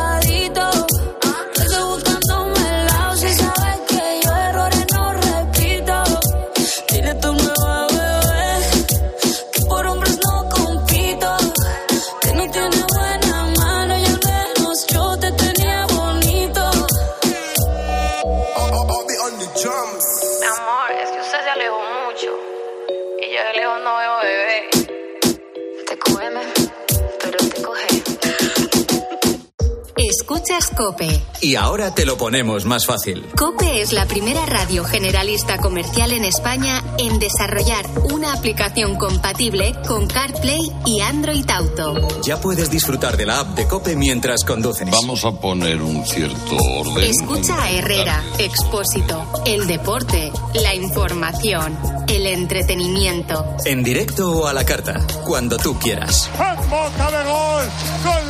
Escuchas Cope. Y ahora te lo ponemos más fácil. Cope es la primera radio generalista comercial en España en desarrollar una aplicación compatible con CarPlay y Android Auto. Ya puedes disfrutar de la app de Cope mientras conduces. Vamos a poner un cierto orden. Escucha a Herrera, Expósito, el deporte, la información, el entretenimiento. En directo o a la carta, cuando tú quieras.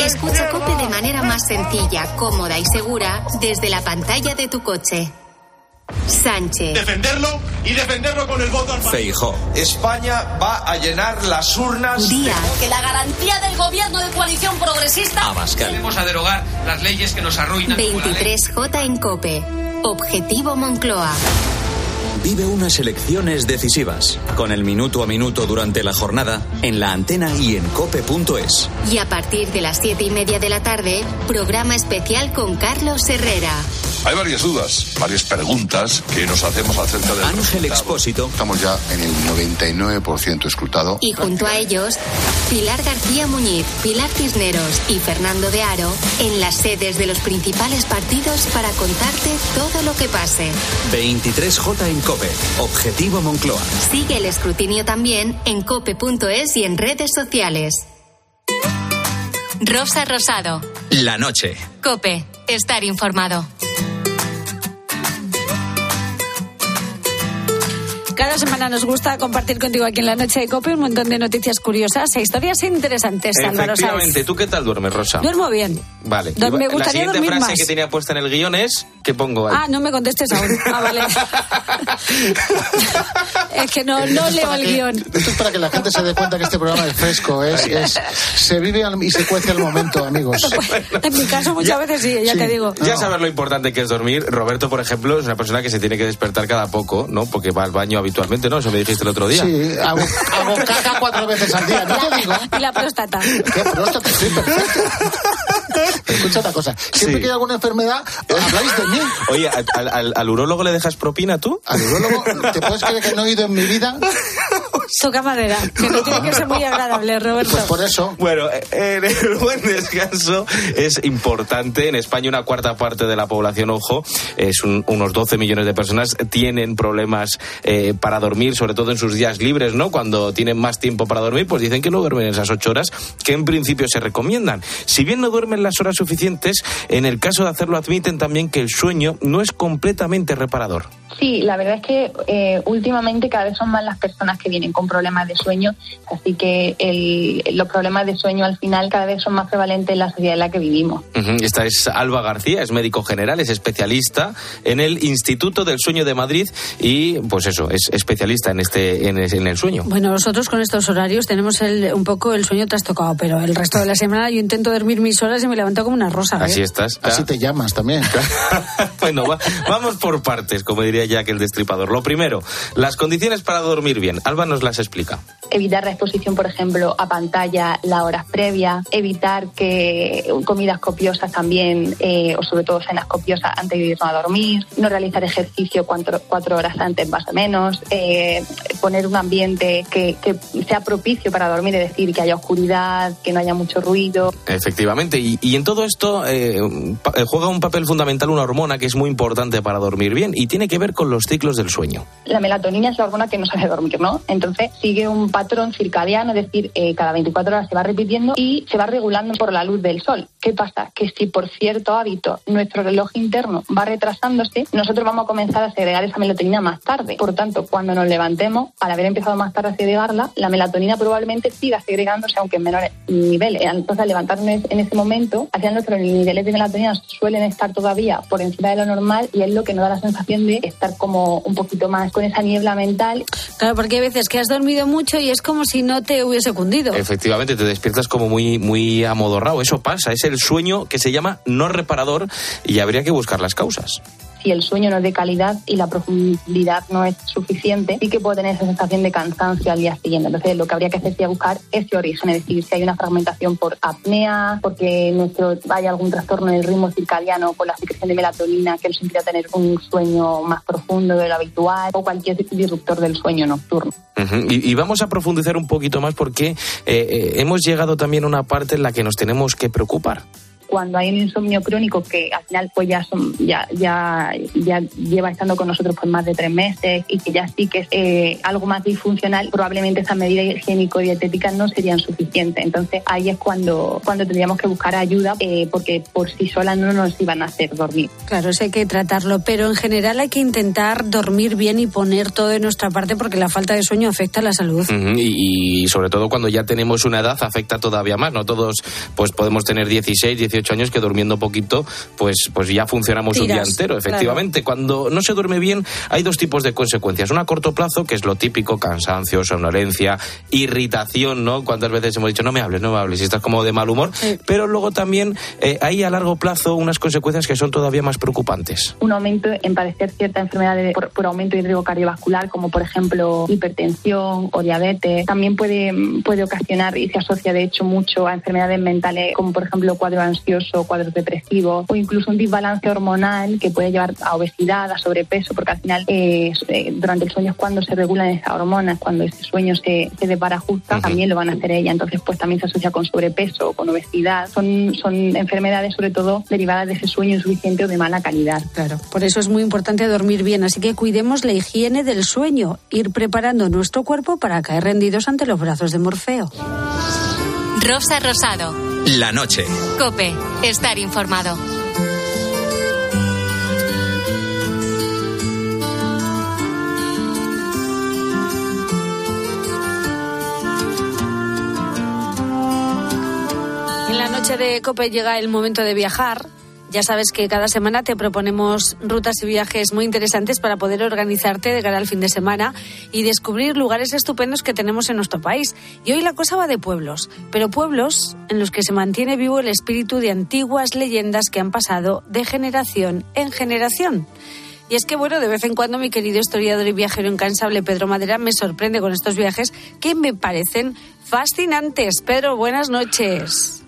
Escucha Cope de manera más sencilla, cómoda y segura desde la pantalla de tu coche. Sánchez. Defenderlo y defenderlo con el voto al Feijó. España va a llenar las urnas. Díaz. Que la garantía del gobierno de coalición progresista. Abascal. Vamos a derogar las leyes que nos arruinan. 23J en Cope. Objetivo Moncloa. Vive unas elecciones decisivas, con el minuto a minuto durante la jornada, en la antena y en cope.es. Y a partir de las siete y media de la tarde, programa especial con Carlos Herrera. Hay varias dudas, varias preguntas que nos hacemos acerca del Ángel Expósito. Estamos ya en el 99% escrutado. Y junto a ellos, Pilar García Muñiz, Pilar Cisneros y Fernando de Aro en las sedes de los principales partidos para contarte todo lo que pase. 23J en Cope. Objetivo Moncloa. Sigue el escrutinio también en cope.es y en redes sociales. Rosa Rosado. La noche. Cope. Estar informado. Cada semana nos gusta compartir contigo aquí en la noche de Cope un montón de noticias curiosas e historias interesantes, Álvaro. Efectivamente, ¿tú qué tal duermes, Rosa? Duermo bien. Vale. Do- me la gustaría siguiente dormir frase más. que tenía puesta en el guion es ¿qué pongo ahí? Ah, no me contestes aún. Ah, vale. es que no, no leo el guion. Esto es para que la gente se dé cuenta que este programa es fresco, es, es- se vive al- y se cuece al momento, amigos. En mi caso muchas veces sí, ya te digo. Ya sabes lo importante que es dormir. Roberto, por ejemplo, es una persona que se tiene que despertar cada poco, ¿no? Porque va al baño habitualmente, ¿no? Eso me dijiste el otro día. Sí, hago, hago caca cuatro veces al día, no te digo. Y la próstata. ¿Qué próstata? Estoy perfecto. Escucha otra cosa. Siempre Sí. que hay alguna enfermedad, habláis de mí. Oye, ¿al, al- al- al urólogo le dejas propina tú? Al urólogo, ¿te puedes creer que no he ido en mi vida? Toca madera, que no tiene que ser muy agradable, Roberto. Pues por eso. Bueno, en el buen descanso es importante. En España una cuarta parte de la población, ojo, es un- unos 12 millones de personas, tienen problemas eh, para dormir, sobre todo en sus días libres, ¿no? Cuando tienen más tiempo para dormir, pues dicen que no duermen esas ocho horas que en principio se recomiendan. Si bien no duermen las horas suficientes, en el caso de hacerlo admiten también que el sueño no es completamente reparador. Sí, la verdad es que eh, últimamente cada vez son más las personas que vienen con problemas de sueño, así que el- los problemas de sueño al final cada vez son más prevalentes en la sociedad en la que vivimos. Esta es Alba García, es médico general, es especialista en el Instituto del Sueño de Madrid y, pues eso, es especialista en este en, en el sueño. Bueno, nosotros con estos horarios tenemos el- un poco el sueño trastocado, pero el resto de la semana yo intento dormir mis horas y me levanto como una rosa. ¿eh? Así estás. Así te llamas también. bueno, va- vamos por partes, como diría Jack el Destripador. Lo primero, las condiciones para dormir bien. Alba nos las explica. Evitar la exposición, por ejemplo, a pantalla las horas previas, evitar que comidas copiosas también, eh, o sobre todo cenas copiosas antes de irnos a dormir, no realizar ejercicio cuatro, cuatro horas antes más o menos, eh, poner un ambiente que, que sea propicio para dormir, es decir, que haya oscuridad, que no haya mucho ruido. Efectivamente, y, y en todo esto eh, eh, juega un papel fundamental una hormona que es muy importante para dormir bien y tiene que ver con los ciclos del sueño. La melatonina es la hormona que nos hace dormir, ¿no? Entonces sigue un patrón circadiano, es decir, eh, cada 24 horas se va repitiendo y se va regulando por la luz del sol. ¿Qué pasa? Que si por cierto hábito nuestro reloj interno va retrasándose, nosotros vamos a comenzar a segregar esa melatonina más tarde. Por tanto, cuando nos levantemos, al haber empezado más tarde a segregarla, la melatonina probablemente siga segregándose, aunque en menores niveles. Entonces, al levantarnos en ese momento, hacia nuestros niveles de melatonina suelen estar todavía por encima de lo normal y es lo que nos da la sensación de estar como un poquito más con esa niebla mental. Claro, porque hay veces que has dormido mucho y es como si no te hubiese cundido. Efectivamente, te despiertas como muy, muy amodorrado. Eso pasa, es el sueño que se llama no reparador y habría que buscar las causas. Si el sueño no es de calidad y la profundidad no es suficiente, sí que puede tener esa sensación de cansancio al día siguiente. Entonces, lo que habría que hacer sería buscar ese origen, es decir, si hay una fragmentación por apnea, porque nuestro, hay algún trastorno en el ritmo circadiano por la secreción de melatonina que nos impide tener un sueño más profundo de lo habitual, o cualquier disruptor del sueño nocturno. Y vamos a profundizar un poquito más porque eh, eh, hemos llegado también a una parte en la que nos tenemos que preocupar. Cuando hay un insomnio crónico que al final pues ya son, ya, ya, ya lleva estando con nosotros por más de tres meses y que ya sí que es eh, algo más disfuncional, probablemente esas medidas higiénico-dietéticas no serían suficientes. Entonces ahí es cuando, cuando tendríamos que buscar ayuda eh, porque por sí solas no nos iban a hacer dormir. Claro, eso hay que tratarlo, pero en general hay que intentar dormir bien y poner todo de nuestra parte porque la falta de sueño afecta a la salud. Y, y sobre todo cuando ya tenemos una edad afecta todavía más. No todos pues podemos tener 16, 18 años que durmiendo poquito pues, pues ya funcionamos un día entero. claro. Efectivamente, cuando no se duerme bien hay dos tipos de consecuencias. Una a corto plazo, que es lo típico, cansancio, somnolencia, irritación, ¿no? Cuántas veces hemos dicho, no me hables, no me hables, y estás como de mal humor. Pero luego también eh, hay a largo plazo unas consecuencias que son todavía más preocupantes. un aumento en padecer cierta enfermedad de- por, por aumento de riesgo cardiovascular, como por ejemplo hipertensión o diabetes. También puede, puede ocasionar y se asocia de hecho mucho a enfermedades mentales, como por ejemplo cuadros ansiosos ansioso, cuadros depresivos o incluso un desbalance hormonal que puede llevar a obesidad, a sobrepeso, porque al final eh, eh, durante el sueño es cuando se regulan esas hormonas, cuando ese sueño se, se desbarajusta, también lo van a hacer ella. Entonces, pues también se asocia con sobrepeso, con obesidad. Son, son enfermedades sobre todo derivadas de ese sueño insuficiente o de mala calidad. Claro, por eso es muy importante dormir bien, así que cuidemos la higiene del sueño, ir preparando nuestro cuerpo para caer rendidos ante los brazos de Morfeo. Rosa Rosado. La noche. Cope. Estar informado. En la noche de Cope llega el momento de viajar. Ya sabes que cada semana te proponemos rutas y viajes muy interesantes para poder organizarte de cara al fin de semana y descubrir lugares estupendos que tenemos en nuestro país. Y hoy la cosa va de pueblos, pero pueblos en los que se mantiene vivo el espíritu de antiguas leyendas que han pasado de generación en generación. Y es que, bueno, de vez en cuando mi querido historiador y viajero incansable Pedro Madera me sorprende con estos viajes que me parecen fascinantes. Pedro, buenas noches.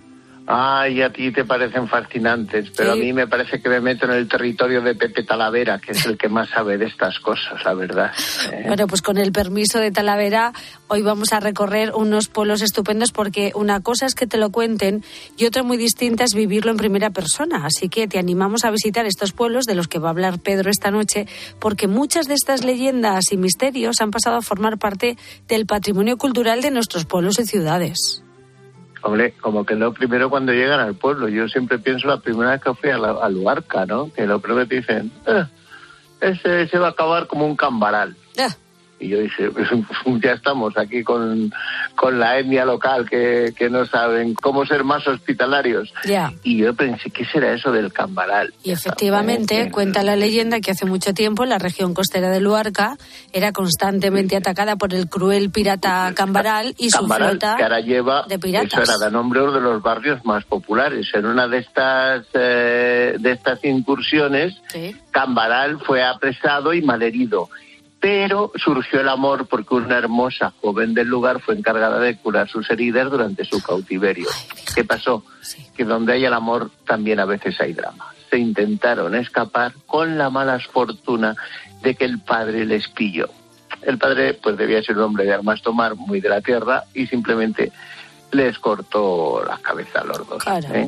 Ay, a ti te parecen fascinantes, pero Sí. a mí me parece que me meto en el territorio de Pepe Talavera, que es el que más sabe de estas cosas, la verdad. Eh, Bueno, pues con el permiso de Talavera, hoy vamos a recorrer unos pueblos estupendos porque una cosa es que te lo cuenten y otra muy distinta es vivirlo en primera persona. Así que te animamos a visitar estos pueblos de los que va a hablar Pedro esta noche, porque muchas de estas leyendas y misterios han pasado a formar parte del patrimonio cultural de nuestros pueblos y ciudades. Hombre, como que lo primero cuando llegan al pueblo, yo siempre pienso la primera vez que fui a, la, Luarca, ¿no? Que lo primero te dicen, "Eh, ese se va a acabar como un cambaral. Y yo dije, ya estamos aquí con, con la etnia local que, que no saben cómo ser más hospitalarios. Ya. Y yo pensé, ¿qué será eso del cambaral? Y efectivamente, cuenta la leyenda que hace mucho tiempo la región costera de Luarca era constantemente atacada por el cruel pirata Cambaral y su Cambaral, flota que ahora lleva, de piratas. eso era, da nombre de los barrios más populares. En una de estas, eh, de estas incursiones, Sí. Cambaral fue apresado y malherido. Pero surgió el amor porque una hermosa joven del lugar fue encargada de curar sus heridas durante su cautiverio. ¿Qué pasó? Que donde hay el amor también a veces hay drama. Se intentaron escapar con la mala fortuna de que el padre les pilló. El padre pues debía ser un hombre de armas tomar, muy de la tierra, y simplemente les cortó la cabeza a los dos. ¿eh?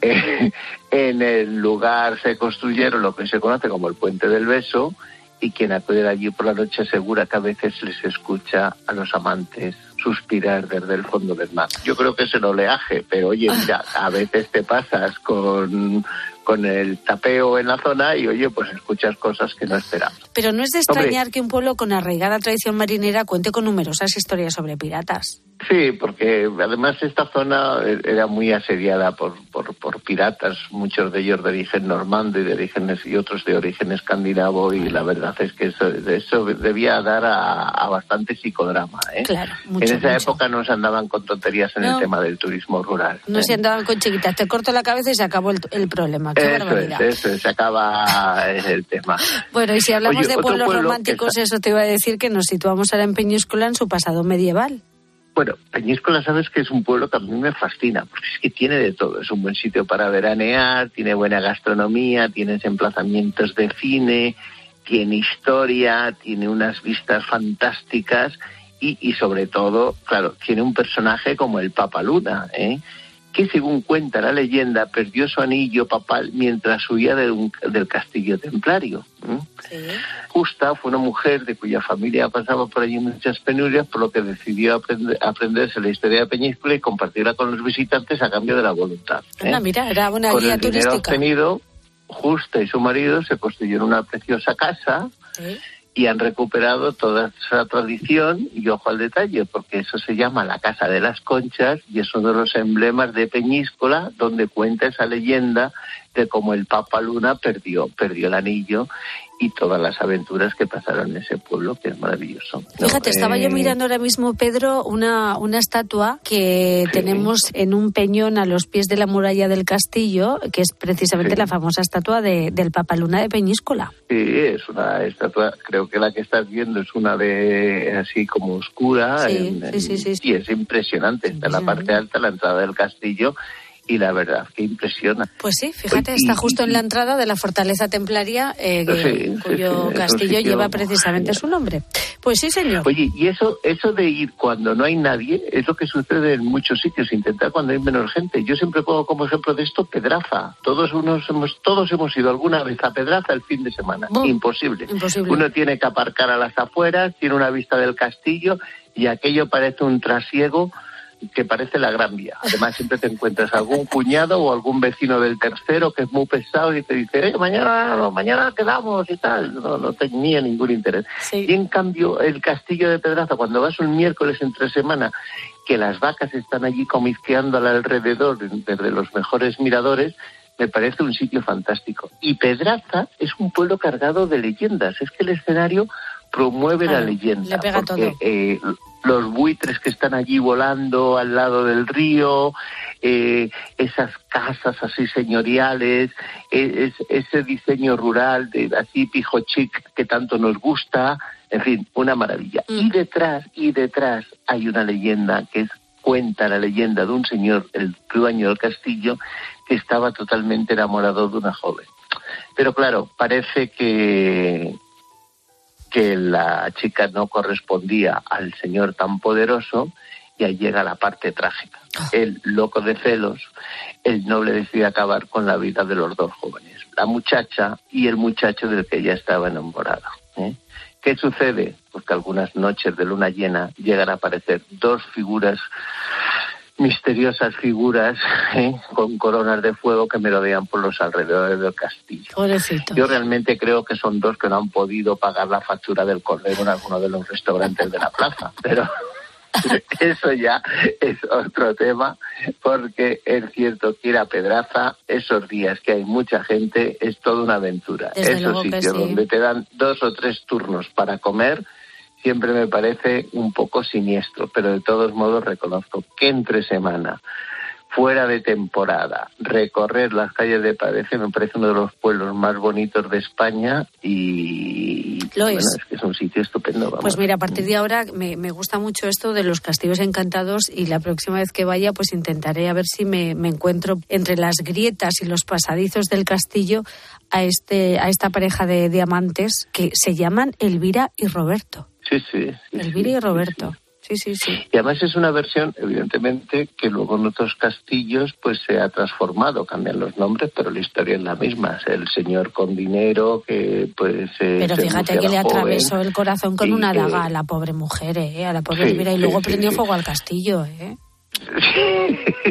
Eh, en el lugar se construyeron lo que se conoce como el Puente del Beso y quien acude allí por la noche asegura que a veces les escucha a los amantes suspirar desde el fondo del mar. Yo creo que es el oleaje, pero oye, mira, a veces te pasas con, con el tapeo en la zona y oye, pues escuchas cosas que no esperabas. Pero no es de Hombre. extrañar que un pueblo con arraigada tradición marinera cuente con numerosas historias sobre piratas. Sí, porque además esta zona era muy asediada por, por, por piratas, muchos de ellos de origen normando y de orígenes y otros de origen escandinavo y la verdad es que eso, eso debía dar a, a bastante psicodrama. ¿eh? Claro, en esa mucho. época no se andaban con tonterías en No. el tema del turismo rural. No ¿eh? se andaban con chiquitas, te corto la cabeza y se acabó el, el problema. Qué Eso es, se acaba el tema. Bueno, y si hablamos Oye, de pueblos pueblo románticos, está- eso te iba a decir que nos situamos ahora en Peñíscola en su pasado medieval. Bueno, Peñíscola sabes que es un pueblo que a mí me fascina, porque es que tiene de todo. Es un buen sitio para veranear, tiene buena gastronomía, tienes emplazamientos de cine, tiene historia, tiene unas vistas fantásticas y, y sobre todo, claro, tiene un personaje como el Papa Luna, ¿eh? Que según cuenta la leyenda perdió su anillo papal mientras huía de un- del castillo templario. Justa fue una mujer de cuya familia pasaba por allí muchas penurias, por lo que decidió aprender, aprenderse la historia de Peñíscola y compartirla con los visitantes a cambio de la voluntad. ¿eh? Mira, era una con guía el dinero turística. obtenido, Justa y su marido se construyeron una preciosa casa y han recuperado toda esa tradición y ojo al detalle, porque eso se llama la Casa de las Conchas y es uno de los emblemas de Peñíscola donde cuenta esa leyenda de cómo el Papa Luna perdió, perdió el anillo y todas las aventuras que pasaron en ese pueblo, que es maravilloso. ¿no? Fíjate, estaba yo Eh, mirando ahora mismo, Pedro, una, una estatua que tenemos en un peñón a los pies de la muralla del castillo, que es precisamente la famosa estatua de, del Papaluna de Peñíscola. Sí, es una estatua, creo que la que estás viendo es una de así como oscura Sí, en- sí, sí, sí, y es impresionante, está en la parte alta, la entrada del castillo y la verdad que impresiona. Pues sí, fíjate, está justo en la entrada de la fortaleza templaria, eh, Sí, cuyo sí, castillo lleva precisamente su nombre. Pues sí, señor. Oye, y eso, eso de ir cuando no hay nadie es lo que sucede en muchos sitios, intentar cuando hay menos gente. Yo siempre pongo como ejemplo de esto Pedraza. Todos unos hemos, todos hemos ido alguna vez a Pedraza el fin de semana. Imposible. Imposible. Uno tiene que aparcar a las afueras, tiene una vista del castillo y aquello parece un trasiego que parece la Gran Vía. Además, siempre te encuentras algún cuñado o algún vecino del tercero que es muy pesado y te dice, eh, mañana, no, mañana quedamos y tal. No, no tenía ningún interés. Y en cambio, el castillo de Pedraza, cuando vas un miércoles entre semana, que las vacas están allí comisqueando al alrededor desde los mejores miradores, me parece un sitio fantástico. Y Pedraza es un pueblo cargado de leyendas. Es que el escenario promueve la leyenda. le pega porque, todo. eh, los buitres que están allí volando al lado del río, eh, esas casas así señoriales, eh, es- ese diseño rural de así pijo chic que tanto nos gusta, en fin, una maravilla. Y detrás, y detrás hay una leyenda que es cuenta la leyenda de un señor, el dueño del castillo, que estaba totalmente enamorado de una joven. Pero claro, parece que, que la chica no correspondía al señor tan poderoso y ahí llega la parte trágica. El loco de celos, el noble decide acabar con la vida de los dos jóvenes, la muchacha y el muchacho del que ella estaba enamorada. ¿eh? ¿Qué sucede? Pues que algunas noches de luna llena llegan a aparecer dos figuras misteriosas figuras ¿eh? con coronas de fuego que merodean por los alrededores del castillo. Pobrecito. Yo realmente creo que son dos que no han podido pagar la factura del cordero en alguno de los restaurantes de la plaza, pero eso ya es otro tema, porque es cierto que ir a Pedraza esos días que hay mucha gente es toda una aventura. Desde Esos sitios sí. donde te dan dos o tres turnos para comer siempre me parece un poco siniestro, pero de todos modos reconozco que entre semana, fuera de temporada, recorrer las calles de Padece me parece uno de los pueblos más bonitos de España y Lo bueno, es. es que es un sitio estupendo. Vamos. Pues mira, a partir de ahora me, me gusta mucho esto de los castillos encantados y la próxima vez que vaya pues intentaré a ver si me, me encuentro entre las grietas y los pasadizos del castillo a, este, a esta pareja de diamantes que se llaman Elvira y Roberto. Sí, sí. y Roberto. Sí, sí, sí. Y además es una versión, evidentemente, que luego en otros castillos pues se ha transformado, cambian los nombres, pero la historia es la misma. El señor con dinero que pues... eh, Pero se fíjate que le joven. atravesó el corazón con una que- daga a la pobre mujer, ¿eh? a la pobre Sí, Elvira, y luego sí, prendió fuego al castillo. ¿eh?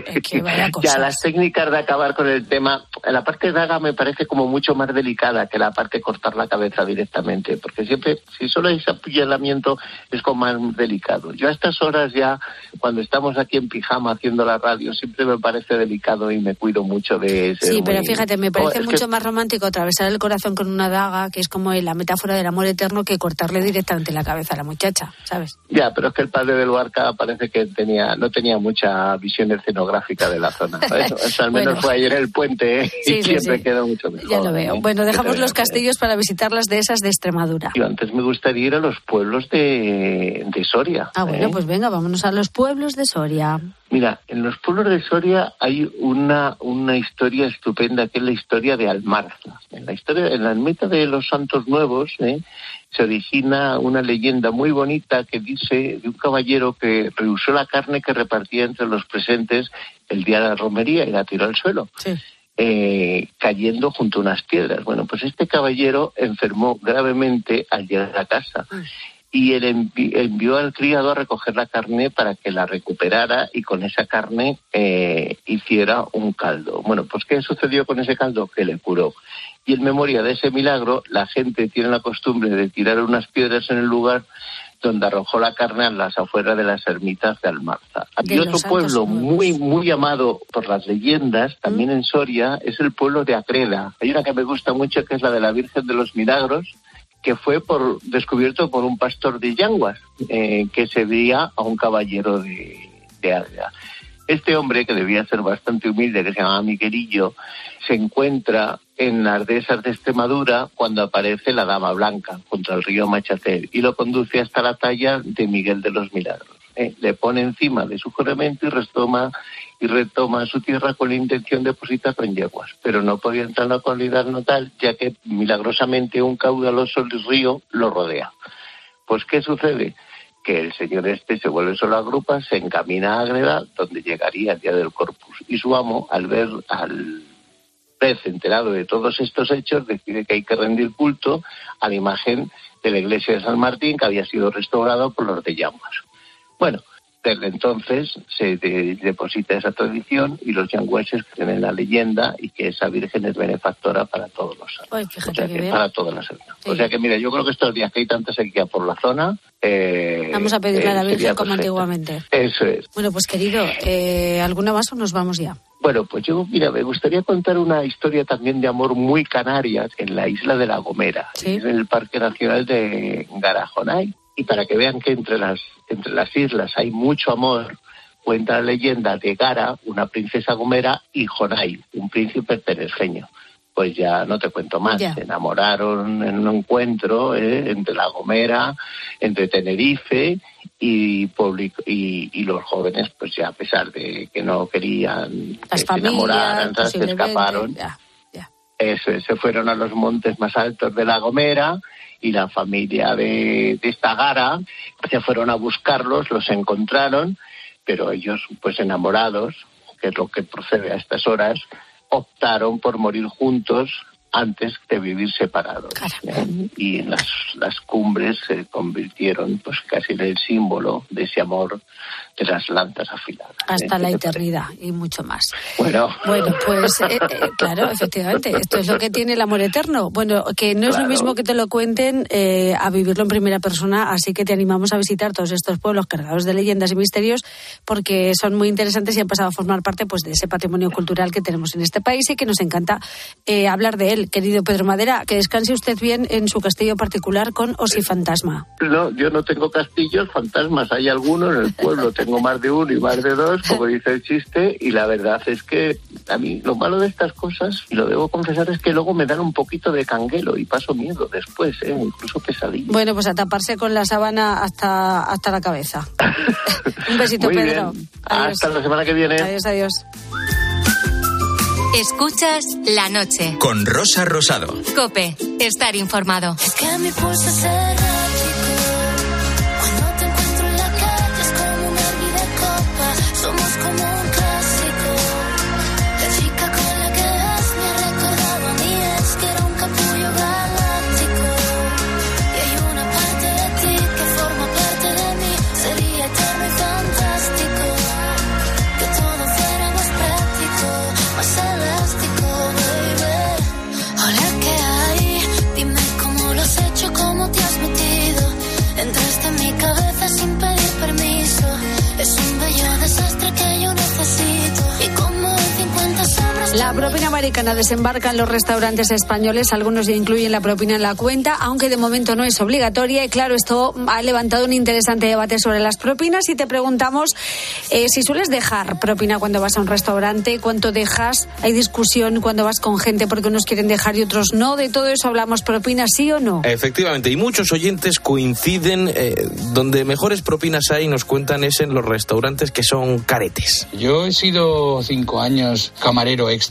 Es que vaya Ya, las técnicas de acabar con el tema, la parte daga me parece como mucho más delicada que la parte de cortar la cabeza directamente, porque siempre, si solo hay apuñalamiento, es como más delicado. Yo a estas horas ya, cuando estamos aquí en pijama haciendo la radio, siempre me parece delicado y me cuido mucho de ser Sí, pero muy- fíjate, me Oh, parece es que- mucho más romántico atravesar el corazón con una daga, que es como la metáfora del amor eterno, que cortarle directamente la cabeza a la muchacha, ¿sabes? Ya, pero es que el padre del Barca parece que tenía, no tenía mucha visión escenográfica de la zona. Eso, eso al menos Bueno. fue ayer el puente ¿eh? Sí, y sí, siempre sí. quedó mucho mejor. Ya lo veo. Bueno, dejamos los castillos para visitar las dehesas de Extremadura. Yo antes me gustaría ir a los pueblos de, de Soria. Ah, bueno, ¿eh? pues venga, vámonos a los pueblos de Soria. Mira, en los pueblos de Soria hay una, una historia estupenda que es la historia de Almarza. En la historia, en la ermita de los Santos Nuevos, ¿eh? Se origina una leyenda muy bonita que dice de un caballero que rehusó la carne que repartía entre los presentes el día de la romería y la tiró al suelo. eh, cayendo junto a unas piedras. Bueno, pues este caballero enfermó gravemente al llegar a casa y él envi- envió al criado a recoger la carne para que la recuperara y con esa carne eh, hiciera un caldo. Bueno, pues ¿qué sucedió con ese caldo? Que le curó. Y en memoria de ese milagro, la gente tiene la costumbre de tirar unas piedras en el lugar donde arrojó la carne a las afueras de las ermitas de Almarza. Los otro pueblo muy, muy amado por las leyendas, también en Soria, es el pueblo de Acreda. Hay una que me gusta mucho que es la de la Virgen de los Milagros, que fue por, descubierto por un pastor de Yanguas, eh, que se veía a un caballero de, de. Este hombre, que debía ser bastante humilde, que se llamaba Miguelillo, se encuentra en las dehesas de Extremadura cuando aparece la Dama Blanca contra el río Machacer y lo conduce hasta la talla de Miguel de los Milagros. ¿eh? le pone encima de su juramento y retoma, y retoma su tierra con la intención de depositarlo en yeguas. Pero no podía entrar en la comunidad natal, ya que milagrosamente un caudaloso río lo rodea. Pues, ¿qué sucede? Que el señor este se vuelve solo a grupa, se encamina a Agreda, donde llegaría el día del Corpus. Y su amo, al ver al pez enterado de todos estos hechos, decide que hay que rendir culto a la imagen de la iglesia de San Martín, que había sido restaurado por los de Llamas. Bueno, desde entonces se de- deposita esa tradición y los yangüeses creen en la leyenda y que esa virgen es benefactora para todos los Ay, o sea, que que para todas las. O sea que mira, yo creo que estos días que hay tanta sequía por la zona, eh, Vamos a pedirle a la eh, Virgen como antiguamente. Eso es. Bueno, pues querido, eh, ¿alguna más o nos vamos ya? Bueno, pues yo, mira, me gustaría contar una historia también de amor muy canaria en la isla de La Gomera, en el Parque Nacional de Garajonay. Y para que vean que entre las, entre las islas hay mucho amor, cuenta la leyenda de Gara, una princesa gomera, y Jonay, un príncipe perezeño. Pues ya no te cuento más. Se enamoraron en un encuentro eh, entre La Gomera, entre Tenerife y, public- y, y los jóvenes, pues ya a pesar de que no querían Las que se enamoraran, familias, se escaparon. Eso es, se fueron a los montes más altos de La Gomera y la familia de, de esta se fueron a buscarlos, los encontraron, pero ellos, pues enamorados, que es lo que procede a estas horas, optaron por morir juntos antes de vivir separados. ¿eh? Y las, las cumbres se convirtieron pues casi en el símbolo de ese amor de las lanzas afiladas. ¿eh? Hasta la eternidad y mucho más. Bueno, Bueno, pues eh, eh, claro, efectivamente, esto es lo que tiene el amor eterno. Bueno, que no es lo mismo que te lo cuenten eh, a vivirlo en primera persona, así que te animamos a visitar todos estos pueblos cargados de leyendas y misterios porque son muy interesantes y han pasado a formar parte pues de ese patrimonio cultural que tenemos en este país y que nos encanta eh, hablar de él. Querido Pedro Madera, que descanse usted bien en su castillo particular con Osi Fantasma. No, yo no tengo castillos, fantasmas hay algunos en el pueblo, tengo más de uno y más de dos, como dice el chiste, y la verdad es que a mí lo malo de estas cosas, y lo debo confesar, es que luego me dan un poquito de canguelo y paso miedo después, ¿eh? incluso pesadilla. Bueno, pues a taparse con la sábana hasta, hasta la cabeza. Un besito, Muy Pedro. bien. Hasta la semana que viene. Adiós, adiós. Escuchas la noche. Con Rosa Rosado. Cope, estar informado. Que mi pulso es La propina americana desembarca en los restaurantes españoles. Algunos ya incluyen la propina en la cuenta, aunque de momento no es obligatoria. Y claro, esto ha levantado un interesante debate sobre las propinas. Y te preguntamos eh, si sueles dejar propina cuando vas a un restaurante, cuánto dejas. Hay discusión cuando vas con gente porque unos quieren dejar y otros no. De todo eso hablamos propina, sí o no. Efectivamente, y muchos oyentes coinciden eh, donde mejores propinas hay, nos cuentan, es en los restaurantes que son caretes. Yo he sido cinco años camarero extra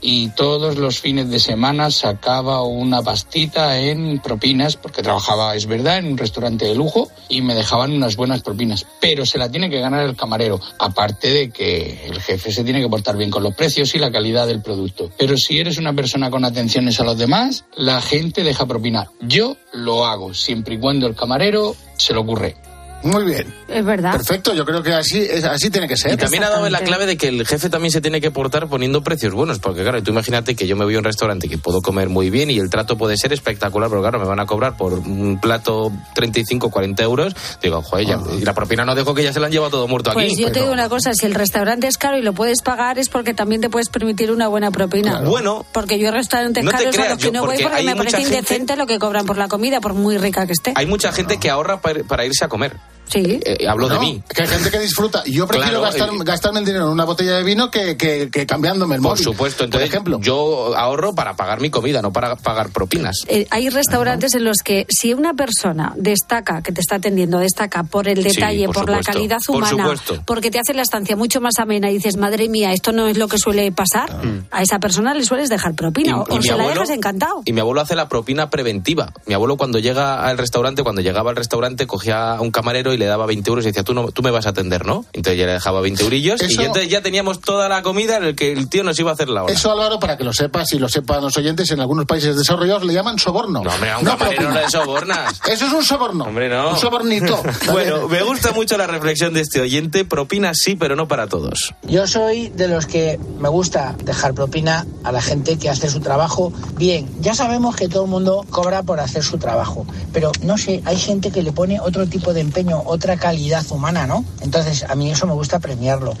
y todos los fines de semana sacaba una pastita en propinas porque trabajaba, es verdad, en un restaurante de lujo y me dejaban unas buenas propinas. Pero se la tiene que ganar el camarero, aparte de que el jefe se tiene que portar bien con los precios y la calidad del producto. Pero si eres una persona con atenciones a los demás, la gente deja propina. Yo lo hago siempre y cuando el camarero se lo ocurre. Muy bien. Es verdad. Perfecto, yo creo que así, es- así tiene que ser. Y también ha dado la clave de que el jefe también se tiene que portar poniendo precios buenos, porque claro, tú imagínate que yo me voy a un restaurante que puedo comer muy bien y el trato puede ser espectacular, pero claro, me van a cobrar por un plato 35, 40 euros. Digo, joder, ya- y la propina no dejo que ya se la han llevado todo muerto Pues aquí. yo te digo una cosa, si el restaurante es caro y lo puedes pagar es porque también te puedes permitir una buena propina. Bueno. Porque yo restaurantes No te caros a creas, los que yo- no voy porque me parece gente- indecente lo que cobran por la comida, por muy rica que esté. Hay mucha gente que ahorra para, para irse a comer. Sí. Eh, hablo de mí. Que hay gente que disfruta. Yo prefiero Claro, gastar, eh, gastarme el dinero en una botella de vino que, que- que cambiándome el Por móvil. supuesto, entonces yo ahorro para pagar mi comida, no para pagar propinas. Eh, hay restaurantes en los que si una persona destaca, que te está atendiendo, destaca por el Sí, detalle, por por, la calidad por humana, supuesto. porque te hace la estancia mucho más amena y dices, madre mía, esto no es lo que suele pasar, a esa persona le sueles dejar propina o, o se la dejas encantado. y mi abuelo hace la propina preventiva. Mi abuelo cuando llega al restaurante, cuando llegaba al restaurante, cogía a un camarero y le daba 20 euros y decía, tú, no, tú me vas a atender, ¿no? Entonces ya le dejaba 20 eurillos y Eso- entonces ya teníamos toda la comida en el que el tío nos iba a hacer la hora. Eso, Álvaro, para que lo sepas y lo sepan los oyentes, en algunos países desarrollados le llaman soborno. No, hombre, a un camarero no le sobornas. Eso es un soborno. Hombre, no. Un sobornito. bueno, me gusta mucho la reflexión de este oyente. Propina sí, pero no para todos. Yo soy de los que me gusta dejar propina a la gente que hace su trabajo bien. Ya sabemos que todo el mundo cobra por hacer su trabajo, pero no sé, hay gente que le pone otro tipo de empeño, otra calidad humana, ¿no? Entonces a mí eso me gusta premiarlo.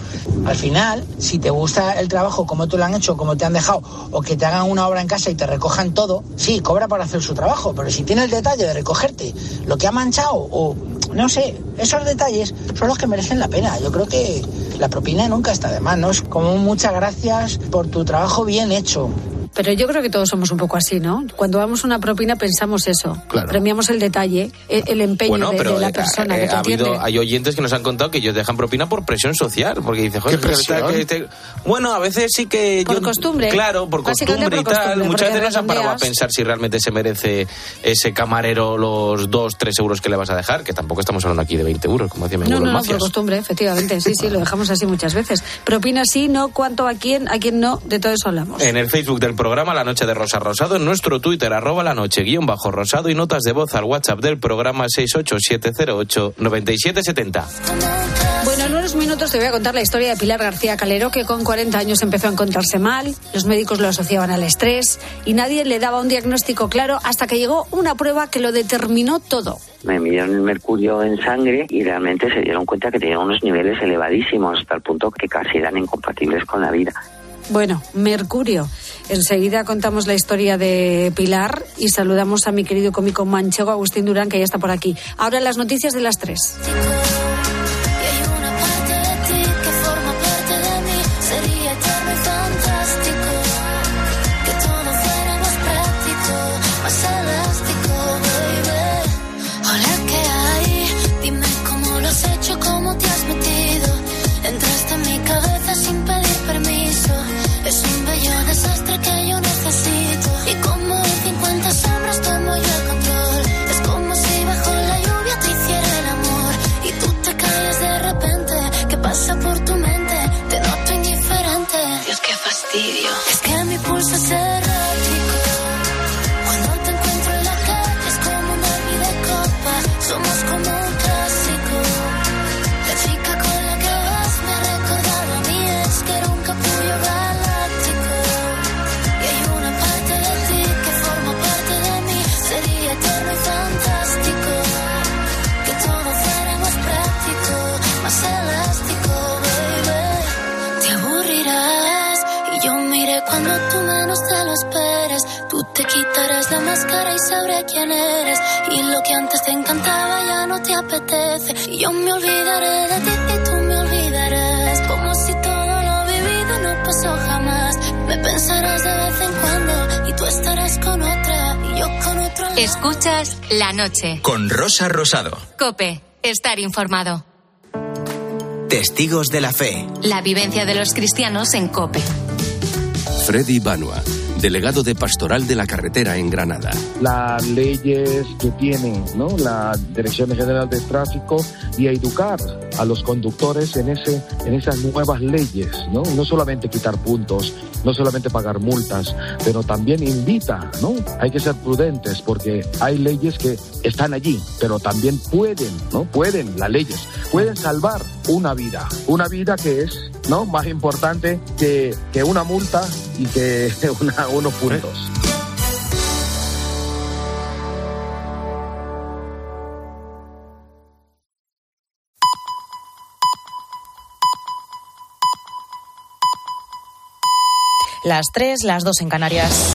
Al final, si te gusta el trabajo como tú lo han hecho, como te han dejado, o que te hagan una obra en casa y te recojan todo, sí, cobra por hacer su trabajo, pero si tiene el detalle de recogerte lo que ha manchado o no sé, esos detalles son los que merecen la pena. Yo creo que la propina nunca está de más, ¿no? Es como muchas gracias por tu trabajo bien hecho. Pero yo creo que todos somos un poco así, ¿no? Cuando damos una propina pensamos eso, premiamos el detalle, el, el empeño Bueno, de, pero de la eh, persona eh, que te ha habido, hay oyentes que nos han contado que ellos dejan propina por presión social, porque dice, joder, ¿Qué presión? que este- bueno, a veces sí que Por yo- costumbre. claro, por costumbre y tal. costumbre, Muchas veces no se han parado a pensar si realmente se merece ese camarero los dos, tres euros que le vas a dejar, que tampoco estamos hablando aquí de 20 euros, como decía mi No, no, no, por costumbre, efectivamente. Sí, sí, lo dejamos así muchas veces. Propina sí, no, cuánto a quién, a quién no, de todo eso hablamos. En el Facebook del programa La Noche de Rosa Rosado, en nuestro Twitter, arroba la noche guion bajo rosado y notas de voz al WhatsApp del programa 687089770. Bueno, en unos minutos te voy a contar la historia de Pilar García Calero, que con 40 años empezó a encontrarse mal, los médicos lo asociaban al estrés y nadie le daba un diagnóstico claro hasta que llegó una prueba que lo determinó todo. Me midieron el mercurio en sangre y realmente se dieron cuenta que tenía unos niveles elevadísimos hasta el punto que casi eran incompatibles con la vida. Bueno, Mercurio. Enseguida contamos la historia de Pilar y saludamos a mi querido cómico manchego Agustín Durán, que ya está por aquí. Ahora las noticias de las tres. Es que mi pulso es quitarás la máscara y sabré quién eres. Y lo que antes te encantaba ya no te apetece. Y yo me olvidaré de ti y tú me olvidarás. Como si todo lo vivido no pasó jamás. Me pensarás de vez en cuando y tú estarás con otra y yo con otro. lado. Escuchas la noche. Con Rosa Rosado. Cope, estar informado. Testigos de la fe. La vivencia de los cristianos en Cope. Freddy Banua, delegado de Pastoral de la Carretera en Granada. las leyes que tiene ¿no? la Dirección General de Tráfico y a educar a los conductores en, ese, en esas nuevas leyes. ¿no? no solamente quitar puntos, no solamente pagar multas, pero también invita, ¿no? Hay que ser prudentes porque hay leyes que están allí, pero también pueden, ¿no? Pueden, las leyes, pueden salvar una vida, una vida que es, ¿no? Más importante que, que una multa y que una- unos puntos. Las tres, las dos en Canarias.